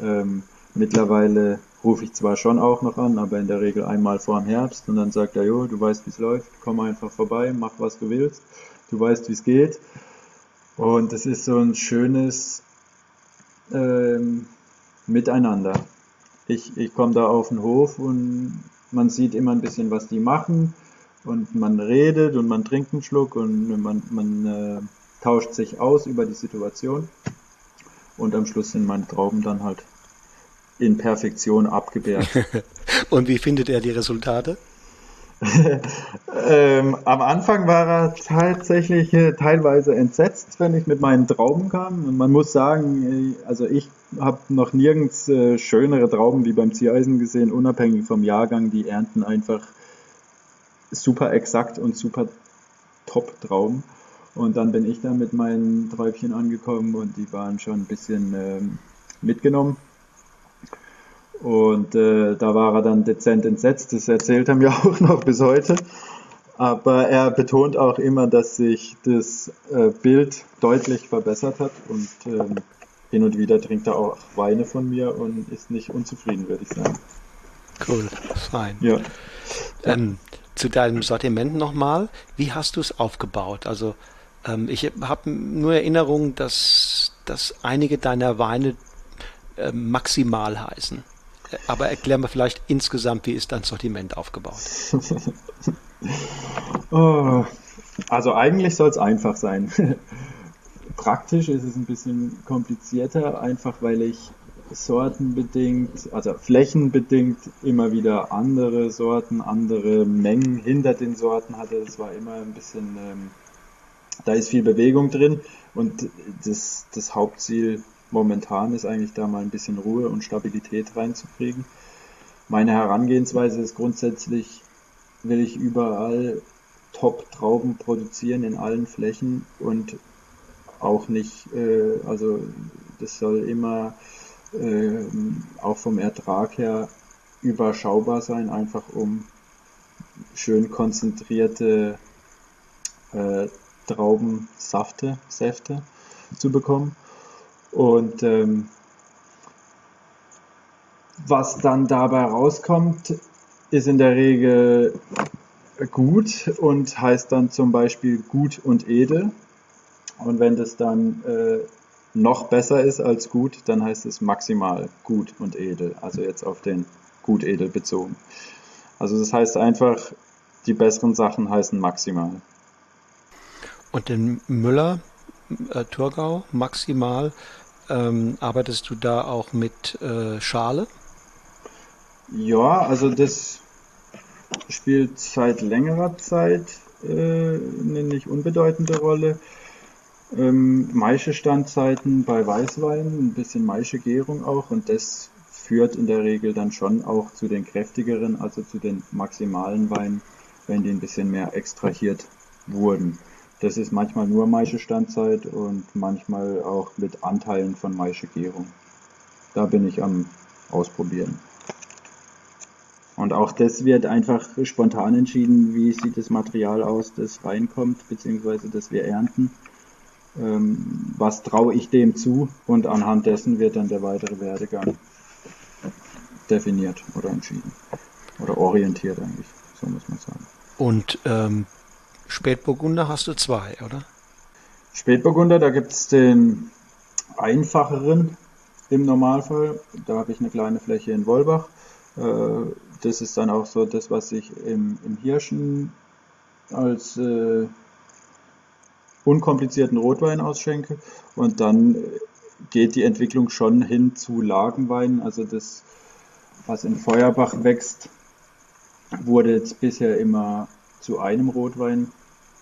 Ähm, mittlerweile rufe ich zwar schon auch noch an, aber in der Regel einmal vor dem Herbst und dann sagt er, jo, du weißt, wie es läuft, komm einfach vorbei, mach was du willst, du weißt, wie es geht. Und es ist so ein schönes ähm, Miteinander. Ich, ich komme da auf den Hof und man sieht immer ein bisschen, was die machen und man redet und man trinkt einen Schluck und man, man äh, tauscht sich aus über die Situation und am Schluss sind meine Trauben dann halt in Perfektion abgebärt. und wie findet er die Resultate? ähm, am Anfang war er tatsächlich äh, teilweise entsetzt, wenn ich mit meinen Trauben kam. Und man muss sagen, äh, also ich habe noch nirgends äh, schönere Trauben wie beim Ziereisen gesehen, unabhängig vom Jahrgang. Die ernten einfach super exakt und super top Trauben. Und dann bin ich da mit meinen Träubchen angekommen und die waren schon ein bisschen ähm, mitgenommen. Und äh, da war er dann dezent entsetzt. Das erzählt er mir auch noch bis heute. Aber er betont auch immer, dass sich das äh, Bild deutlich verbessert hat und ähm, hin und wieder trinkt er auch Weine von mir und ist nicht unzufrieden, würde ich sagen. Cool, fein. Ja. Ähm, zu deinem Sortiment nochmal. Wie hast du es aufgebaut? Also ähm, ich habe nur Erinnerung, dass, dass einige deiner Weine äh, maximal heißen. Aber erklär mal vielleicht insgesamt, wie ist dein Sortiment aufgebaut? oh, also eigentlich soll es einfach sein. Praktisch ist es ein bisschen komplizierter, einfach weil ich sortenbedingt, also flächenbedingt immer wieder andere Sorten, andere Mengen hinter den Sorten hatte. Das war immer ein bisschen, ähm, da ist viel Bewegung drin und das, das Hauptziel momentan ist eigentlich da mal ein bisschen Ruhe und Stabilität reinzukriegen. Meine Herangehensweise ist grundsätzlich, will ich überall Top-Trauben produzieren in allen Flächen und auch nicht, äh, also das soll immer äh, auch vom Ertrag her überschaubar sein, einfach um schön konzentrierte äh, Traubensafte, Säfte zu bekommen. Und ähm, was dann dabei rauskommt, ist in der Regel gut und heißt dann zum Beispiel gut und edel. Und wenn das dann äh, noch besser ist als gut, dann heißt es maximal gut und edel. Also jetzt auf den gut edel bezogen. Also das heißt einfach, die besseren Sachen heißen maximal. Und den Müller, äh, Thurgau, maximal, ähm, arbeitest du da auch mit äh, Schale? Ja, also das spielt seit längerer Zeit äh, eine nicht unbedeutende Rolle. Ähm, Maische-Standzeiten bei Weißwein, ein bisschen Maische-Gärung auch und das führt in der Regel dann schon auch zu den kräftigeren, also zu den maximalen Weinen, wenn die ein bisschen mehr extrahiert wurden. Das ist manchmal nur Maische-Standzeit und manchmal auch mit Anteilen von Maische-Gärung. Da bin ich am Ausprobieren. Und auch das wird einfach spontan entschieden, wie sieht das Material aus, das reinkommt, beziehungsweise das wir ernten. Ähm, was traue ich dem zu und anhand dessen wird dann der weitere Werdegang definiert oder entschieden. Oder orientiert eigentlich, so muss man sagen. Und ähm, Spätburgunder hast du zwei, oder? Spätburgunder, da gibt es den einfacheren im Normalfall. Da habe ich eine kleine Fläche in Wolbach. Äh, das ist dann auch so das, was ich im, im Hirschen als äh, unkomplizierten Rotwein ausschenke. Und dann geht die Entwicklung schon hin zu Lagenwein. Also das, was in Feuerbach wächst, wurde jetzt bisher immer zu einem Rotwein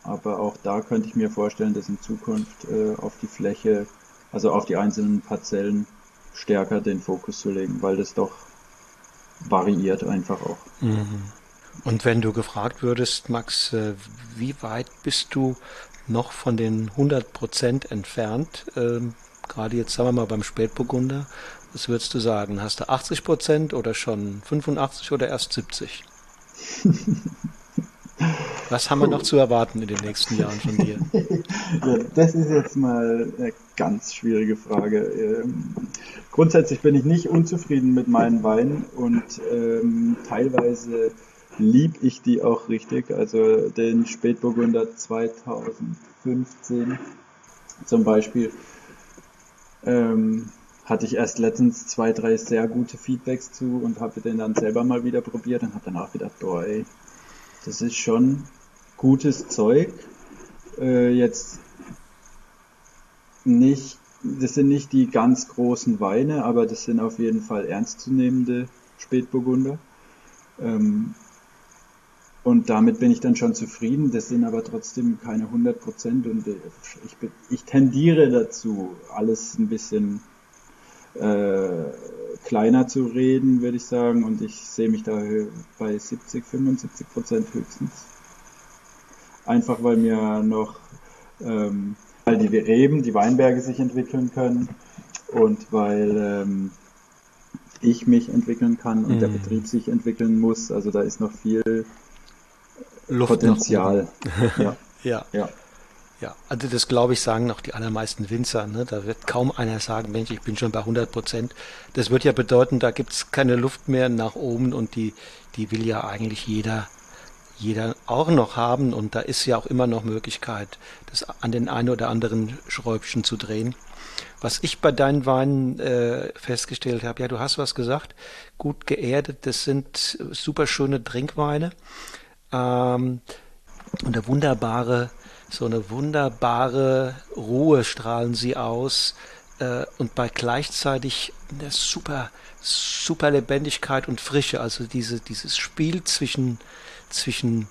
aber auch da könnte ich mir vorstellen, dass in Zukunft äh, auf die Fläche, also auf die einzelnen Parzellen stärker den Fokus zu legen, weil das doch variiert einfach auch. Mhm. Und wenn du gefragt würdest, Max, äh, wie weit bist du noch von den 100 Prozent entfernt? Ähm, gerade jetzt sagen wir mal beim Spätburgunder, Was würdest du sagen? Hast du 80 Prozent oder schon 85% oder erst 70? Was haben wir noch zu erwarten in den nächsten Jahren von dir? ja, das ist jetzt mal eine ganz schwierige Frage. Ähm, grundsätzlich bin ich nicht unzufrieden mit meinen Weinen und ähm, teilweise lieb ich die auch richtig. Also den Spätburgunder 2015 zum Beispiel ähm, hatte ich erst letztens zwei, drei sehr gute Feedbacks zu und habe den dann selber mal wieder probiert und habe danach gedacht, boah, ey, das ist schon gutes Zeug. Äh, jetzt nicht, das sind nicht die ganz großen Weine, aber das sind auf jeden Fall ernstzunehmende Spätburgunder. Ähm, und damit bin ich dann schon zufrieden. Das sind aber trotzdem keine 100 Prozent und äh, ich, ich tendiere dazu, alles ein bisschen äh, kleiner zu reden, würde ich sagen. Und ich sehe mich da bei 70, 75 Prozent höchstens. Einfach weil mir noch ähm, weil die Reben, die Weinberge sich entwickeln können und weil ähm, ich mich entwickeln kann und mm. der mhm. Betrieb sich entwickeln muss. Also da ist noch viel Luft Potenzial. ja. ja. ja. Ja, also das glaube ich sagen auch die allermeisten Winzer. Ne? Da wird kaum einer sagen, Mensch, ich bin schon bei 100 Prozent. Das wird ja bedeuten, da gibt es keine Luft mehr nach oben und die, die will ja eigentlich jeder, jeder auch noch haben. Und da ist ja auch immer noch Möglichkeit, das an den einen oder anderen Schräubchen zu drehen. Was ich bei deinen Weinen äh, festgestellt habe, ja, du hast was gesagt, gut geerdet, das sind super schöne Trinkweine. Ähm, und eine wunderbare so eine wunderbare Ruhe strahlen sie aus äh, und bei gleichzeitig eine super, super Lebendigkeit und Frische. Also diese, dieses Spiel zwischen, zwischen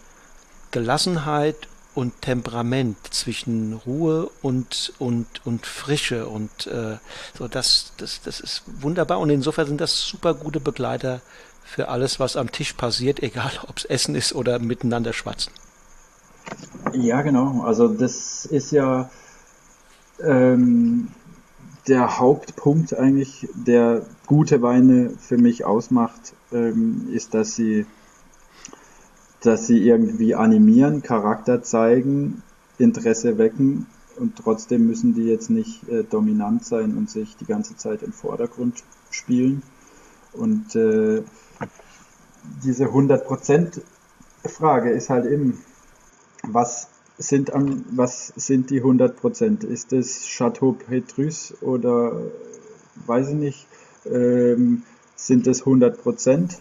Gelassenheit und Temperament, zwischen Ruhe und, und, und Frische und äh, so das, das, das ist wunderbar und insofern sind das super gute Begleiter für alles, was am Tisch passiert, egal ob es Essen ist oder miteinander schwatzen. Ja, genau. Also das ist ja ähm, der Hauptpunkt eigentlich, der gute Weine für mich ausmacht, ähm, ist, dass sie, dass sie irgendwie animieren, Charakter zeigen, Interesse wecken und trotzdem müssen die jetzt nicht äh, dominant sein und sich die ganze Zeit im Vordergrund spielen. Und äh, diese 100% Frage ist halt eben, was sind, am, was sind die 100 Prozent? Ist es Chateau Petrus oder weiß ich nicht? Ähm, sind es 100 Prozent?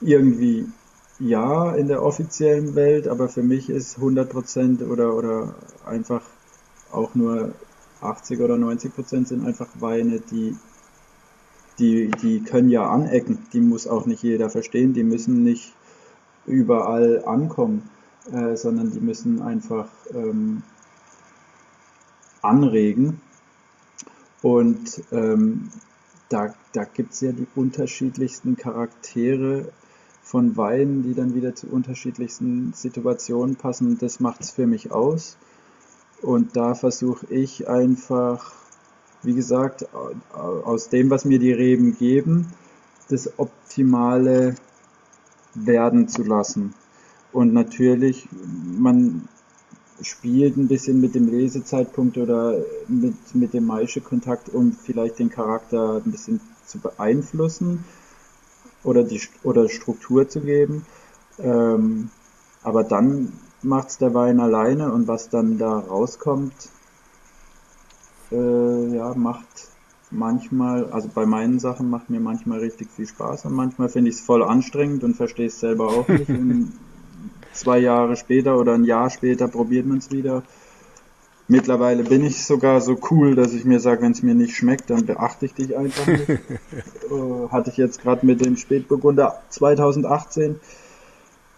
Irgendwie ja in der offiziellen Welt, aber für mich ist 100 Prozent oder, oder einfach auch nur 80 oder 90 Prozent sind einfach Weine, die, die, die können ja anecken. Die muss auch nicht jeder verstehen. Die müssen nicht überall ankommen. Äh, sondern die müssen einfach ähm, anregen. Und ähm, da, da gibt es ja die unterschiedlichsten Charaktere von Weinen, die dann wieder zu unterschiedlichsten Situationen passen. Das macht es für mich aus. Und da versuche ich einfach, wie gesagt, aus dem, was mir die Reben geben, das Optimale werden zu lassen. Und natürlich, man spielt ein bisschen mit dem Lesezeitpunkt oder mit, mit dem Maische-Kontakt, um vielleicht den Charakter ein bisschen zu beeinflussen oder die oder Struktur zu geben. Ähm, aber dann macht es der Wein alleine und was dann da rauskommt, äh, ja, macht manchmal, also bei meinen Sachen macht mir manchmal richtig viel Spaß und manchmal finde ich es voll anstrengend und verstehe es selber auch nicht. zwei Jahre später oder ein Jahr später probiert man es wieder. Mittlerweile bin ich sogar so cool, dass ich mir sage, wenn es mir nicht schmeckt, dann beachte ich dich einfach nicht. äh, hatte ich jetzt gerade mit dem Spätburgunder 2018.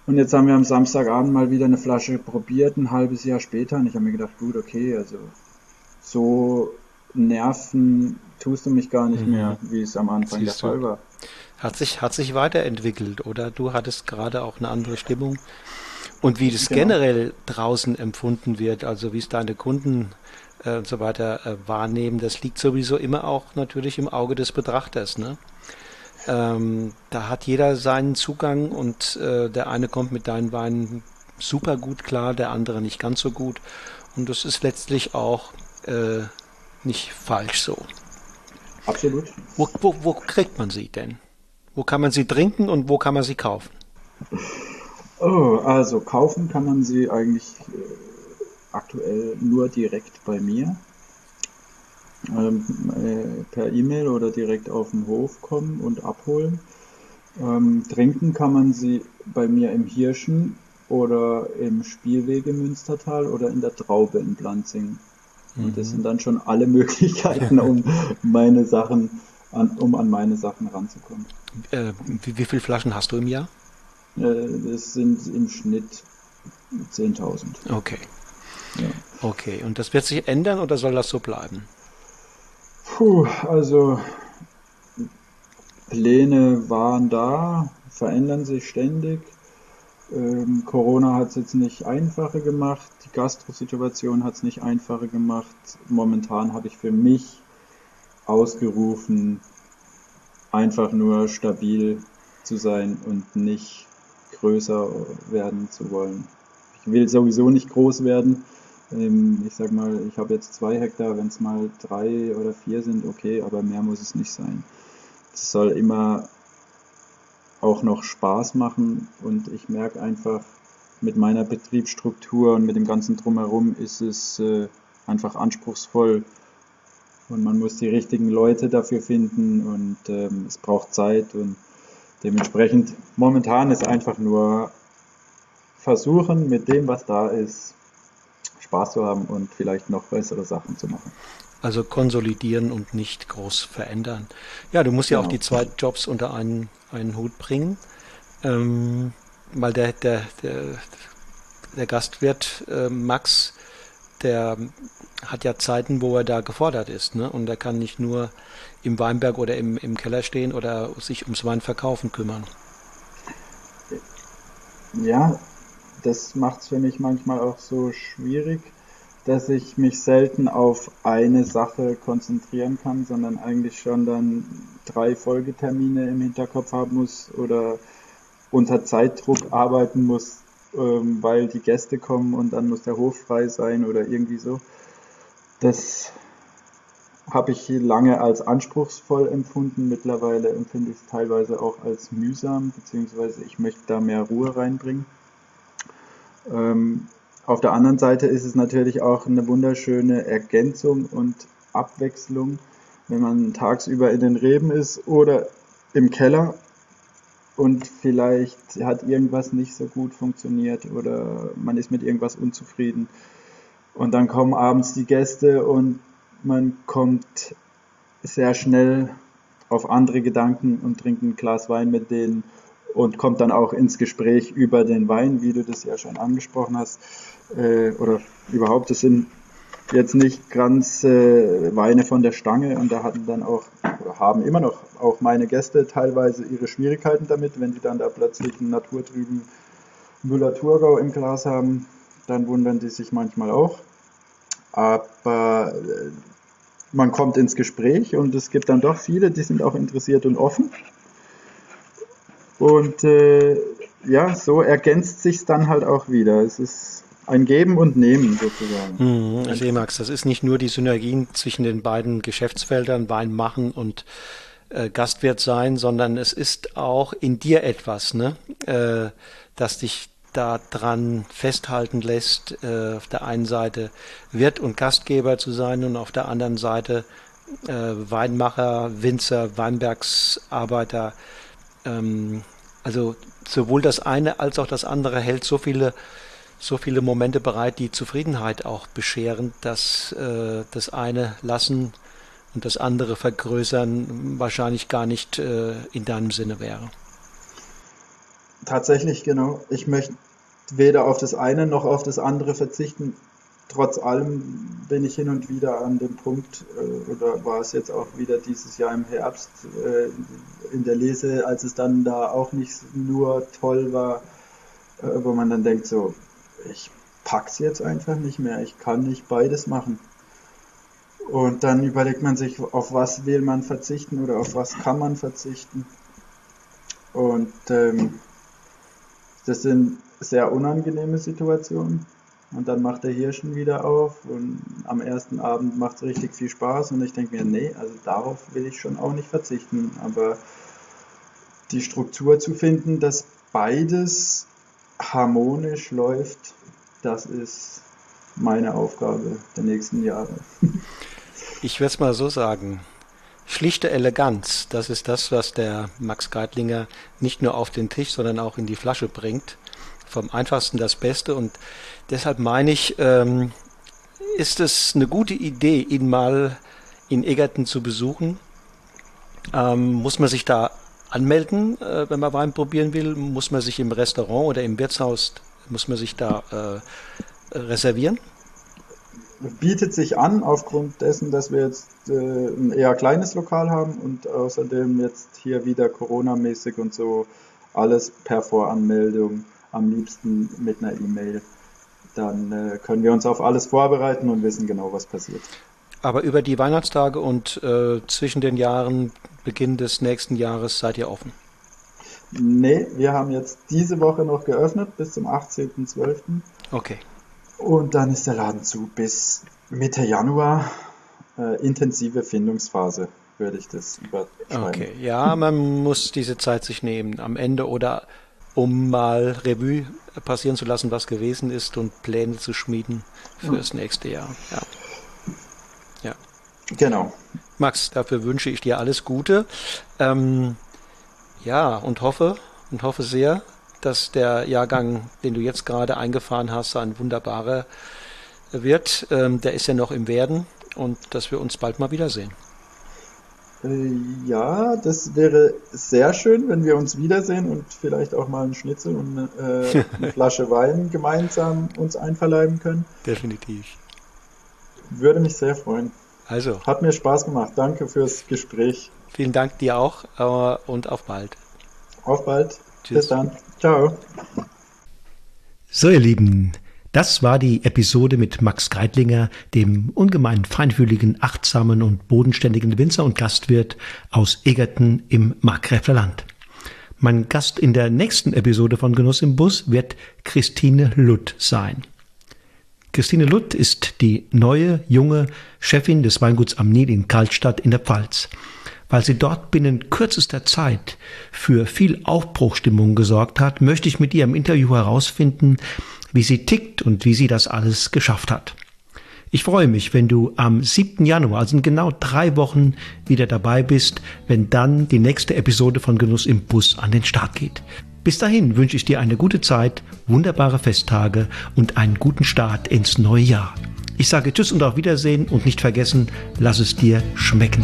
Und jetzt haben wir am Samstagabend mal wieder eine Flasche probiert, ein halbes Jahr später. Und ich habe mir gedacht, gut, okay, also so nerven tust du mich gar nicht mhm. mehr, wie es am Anfang Siehst der Fall war. Hat sich, hat sich weiterentwickelt oder du hattest gerade auch eine andere Stimmung. Und wie das genau. generell draußen empfunden wird, also wie es deine Kunden äh, und so weiter äh, wahrnehmen. Das liegt sowieso immer auch natürlich im Auge des Betrachters. Ne? Ähm, da hat jeder seinen Zugang und äh, der eine kommt mit deinen Weinen super gut klar, der andere nicht ganz so gut. Und das ist letztlich auch äh, nicht falsch so. Absolut. Wo, wo, wo kriegt man sie denn? Wo kann man sie trinken und wo kann man sie kaufen? Oh, also kaufen kann man sie eigentlich äh, aktuell nur direkt bei mir. Ähm, äh, per E-Mail oder direkt auf den Hof kommen und abholen. Ähm, trinken kann man sie bei mir im Hirschen oder im Spielwege Münstertal oder in der Traube in Blanzing. Und das mhm. sind dann schon alle Möglichkeiten, um meine Sachen, an, um an meine Sachen ranzukommen. Äh, wie, wie viele Flaschen hast du im Jahr? Äh, das sind im Schnitt 10.000. Okay. Ja. Okay, und das wird sich ändern oder soll das so bleiben? Puh, also Pläne waren da, verändern sich ständig. Ähm, Corona hat es jetzt nicht einfacher gemacht, die Gastro-Situation hat es nicht einfacher gemacht. Momentan habe ich für mich ausgerufen, einfach nur stabil zu sein und nicht größer werden zu wollen. Ich will sowieso nicht groß werden. Ähm, ich sag mal, ich habe jetzt zwei Hektar, wenn es mal drei oder vier sind, okay, aber mehr muss es nicht sein. Es soll immer auch noch Spaß machen und ich merke einfach, mit meiner Betriebsstruktur und mit dem ganzen Drumherum ist es äh, einfach anspruchsvoll und man muss die richtigen Leute dafür finden und ähm, es braucht Zeit und dementsprechend momentan ist einfach nur versuchen mit dem, was da ist, Spaß zu haben und vielleicht noch bessere Sachen zu machen. Also konsolidieren und nicht groß verändern. Ja, du musst ja auch genau. die zwei Jobs unter einen, einen Hut bringen. Ähm, weil der, der, der, der Gastwirt äh, Max, der hat ja Zeiten, wo er da gefordert ist. Ne? Und er kann nicht nur im Weinberg oder im, im Keller stehen oder sich ums Weinverkaufen kümmern. Ja, das macht es für mich manchmal auch so schwierig, dass ich mich selten auf eine Sache konzentrieren kann, sondern eigentlich schon dann drei Folgetermine im Hinterkopf haben muss oder unter Zeitdruck arbeiten muss, ähm, weil die Gäste kommen und dann muss der Hof frei sein oder irgendwie so. Das habe ich lange als anspruchsvoll empfunden. Mittlerweile empfinde ich es teilweise auch als mühsam, beziehungsweise ich möchte da mehr Ruhe reinbringen. Ähm, auf der anderen Seite ist es natürlich auch eine wunderschöne Ergänzung und Abwechslung, wenn man tagsüber in den Reben ist oder im Keller und vielleicht hat irgendwas nicht so gut funktioniert oder man ist mit irgendwas unzufrieden. Und dann kommen abends die Gäste und man kommt sehr schnell auf andere Gedanken und trinkt ein Glas Wein mit denen und kommt dann auch ins Gespräch über den Wein, wie du das ja schon angesprochen hast. Äh, oder überhaupt, das sind jetzt nicht ganz äh, Weine von der Stange und da hatten dann auch, oder haben immer noch auch meine Gäste teilweise ihre Schwierigkeiten damit, wenn die dann da plötzlich einen naturtrüben Müller-Thurgau im Glas haben, dann wundern die sich manchmal auch. Aber äh, man kommt ins Gespräch und es gibt dann doch viele, die sind auch interessiert und offen. Und äh, ja, so ergänzt sich dann halt auch wieder. Es ist ein Geben und Nehmen sozusagen. Hm, ich sehe, Max, das ist nicht nur die Synergien zwischen den beiden Geschäftsfeldern, Wein machen und äh, Gastwirt sein, sondern es ist auch in dir etwas, ne? Äh, das dich da dran festhalten lässt, äh, auf der einen Seite Wirt und Gastgeber zu sein und auf der anderen Seite äh, Weinmacher, Winzer, Weinbergsarbeiter. Ähm, also sowohl das eine als auch das andere hält so viele so viele Momente bereit, die Zufriedenheit auch bescheren, dass äh, das eine lassen und das andere vergrößern wahrscheinlich gar nicht äh, in deinem Sinne wäre. Tatsächlich, genau. Ich möchte weder auf das eine noch auf das andere verzichten. Trotz allem bin ich hin und wieder an dem Punkt, äh, oder war es jetzt auch wieder dieses Jahr im Herbst äh, in der Lese, als es dann da auch nicht nur toll war, äh, wo man dann denkt so, ich pack's jetzt einfach nicht mehr. Ich kann nicht beides machen. Und dann überlegt man sich, auf was will man verzichten oder auf was kann man verzichten. Und ähm, das sind sehr unangenehme Situationen. Und dann macht der Hirschen wieder auf und am ersten Abend macht es richtig viel Spaß und ich denke mir, nee, also darauf will ich schon auch nicht verzichten. Aber die Struktur zu finden, dass beides harmonisch läuft, das ist meine Aufgabe der nächsten Jahre. Ich würde es mal so sagen. Schlichte Eleganz, das ist das, was der Max Geitlinger nicht nur auf den Tisch, sondern auch in die Flasche bringt. Vom einfachsten das Beste. Und deshalb meine ich, ähm, ist es eine gute Idee, ihn mal in Egerton zu besuchen. Ähm, muss man sich da anmelden, äh, wenn man Wein probieren will? Muss man sich im Restaurant oder im Wirtshaus, muss man sich da äh, reservieren? bietet sich an, aufgrund dessen, dass wir jetzt äh, ein eher kleines Lokal haben und außerdem jetzt hier wieder Corona-mäßig und so alles per Voranmeldung, am liebsten mit einer E-Mail. Dann äh, können wir uns auf alles vorbereiten und wissen genau, was passiert. Aber über die Weihnachtstage und äh, zwischen den Jahren, Beginn des nächsten Jahres, seid ihr offen? Nee, wir haben jetzt diese Woche noch geöffnet bis zum 18.12. Okay. Und dann ist der Laden zu bis Mitte Januar. Äh, intensive Findungsphase würde ich das überschreiben. Okay, ja, man muss diese Zeit sich nehmen am Ende oder um mal Revue passieren zu lassen, was gewesen ist und Pläne zu schmieden für das nächste Jahr. Ja. ja. Genau. Max, dafür wünsche ich dir alles Gute. Ähm, ja, und hoffe und hoffe sehr, dass der Jahrgang, den du jetzt gerade eingefahren hast, ein wunderbarer wird. Ähm, der ist ja noch im Werden und dass wir uns bald mal wiedersehen. Äh, ja, das wäre sehr schön, wenn wir uns wiedersehen und vielleicht auch mal einen Schnitzel und eine, äh, eine Flasche Wein gemeinsam uns einverleiben können. Definitiv. Würde mich sehr freuen. Also. Hat mir Spaß gemacht. Danke fürs Gespräch. Vielen Dank dir auch äh, und auf bald. Auf bald. Tschüss. Bis dann. Ciao. So, ihr Lieben, das war die Episode mit Max Greitlinger, dem ungemein feinfühligen, achtsamen und bodenständigen Winzer und Gastwirt aus Egerten im Markgräfler Land. Mein Gast in der nächsten Episode von Genuss im Bus wird Christine Lutt sein. Christine Lutt ist die neue, junge Chefin des Weinguts am Nil in Kaltstadt in der Pfalz weil sie dort binnen kürzester Zeit für viel Aufbruchstimmung gesorgt hat, möchte ich mit ihr im Interview herausfinden, wie sie tickt und wie sie das alles geschafft hat. Ich freue mich, wenn du am 7. Januar, also in genau drei Wochen, wieder dabei bist, wenn dann die nächste Episode von Genuss im Bus an den Start geht. Bis dahin wünsche ich dir eine gute Zeit, wunderbare Festtage und einen guten Start ins neue Jahr. Ich sage Tschüss und auf Wiedersehen und nicht vergessen, lass es dir schmecken.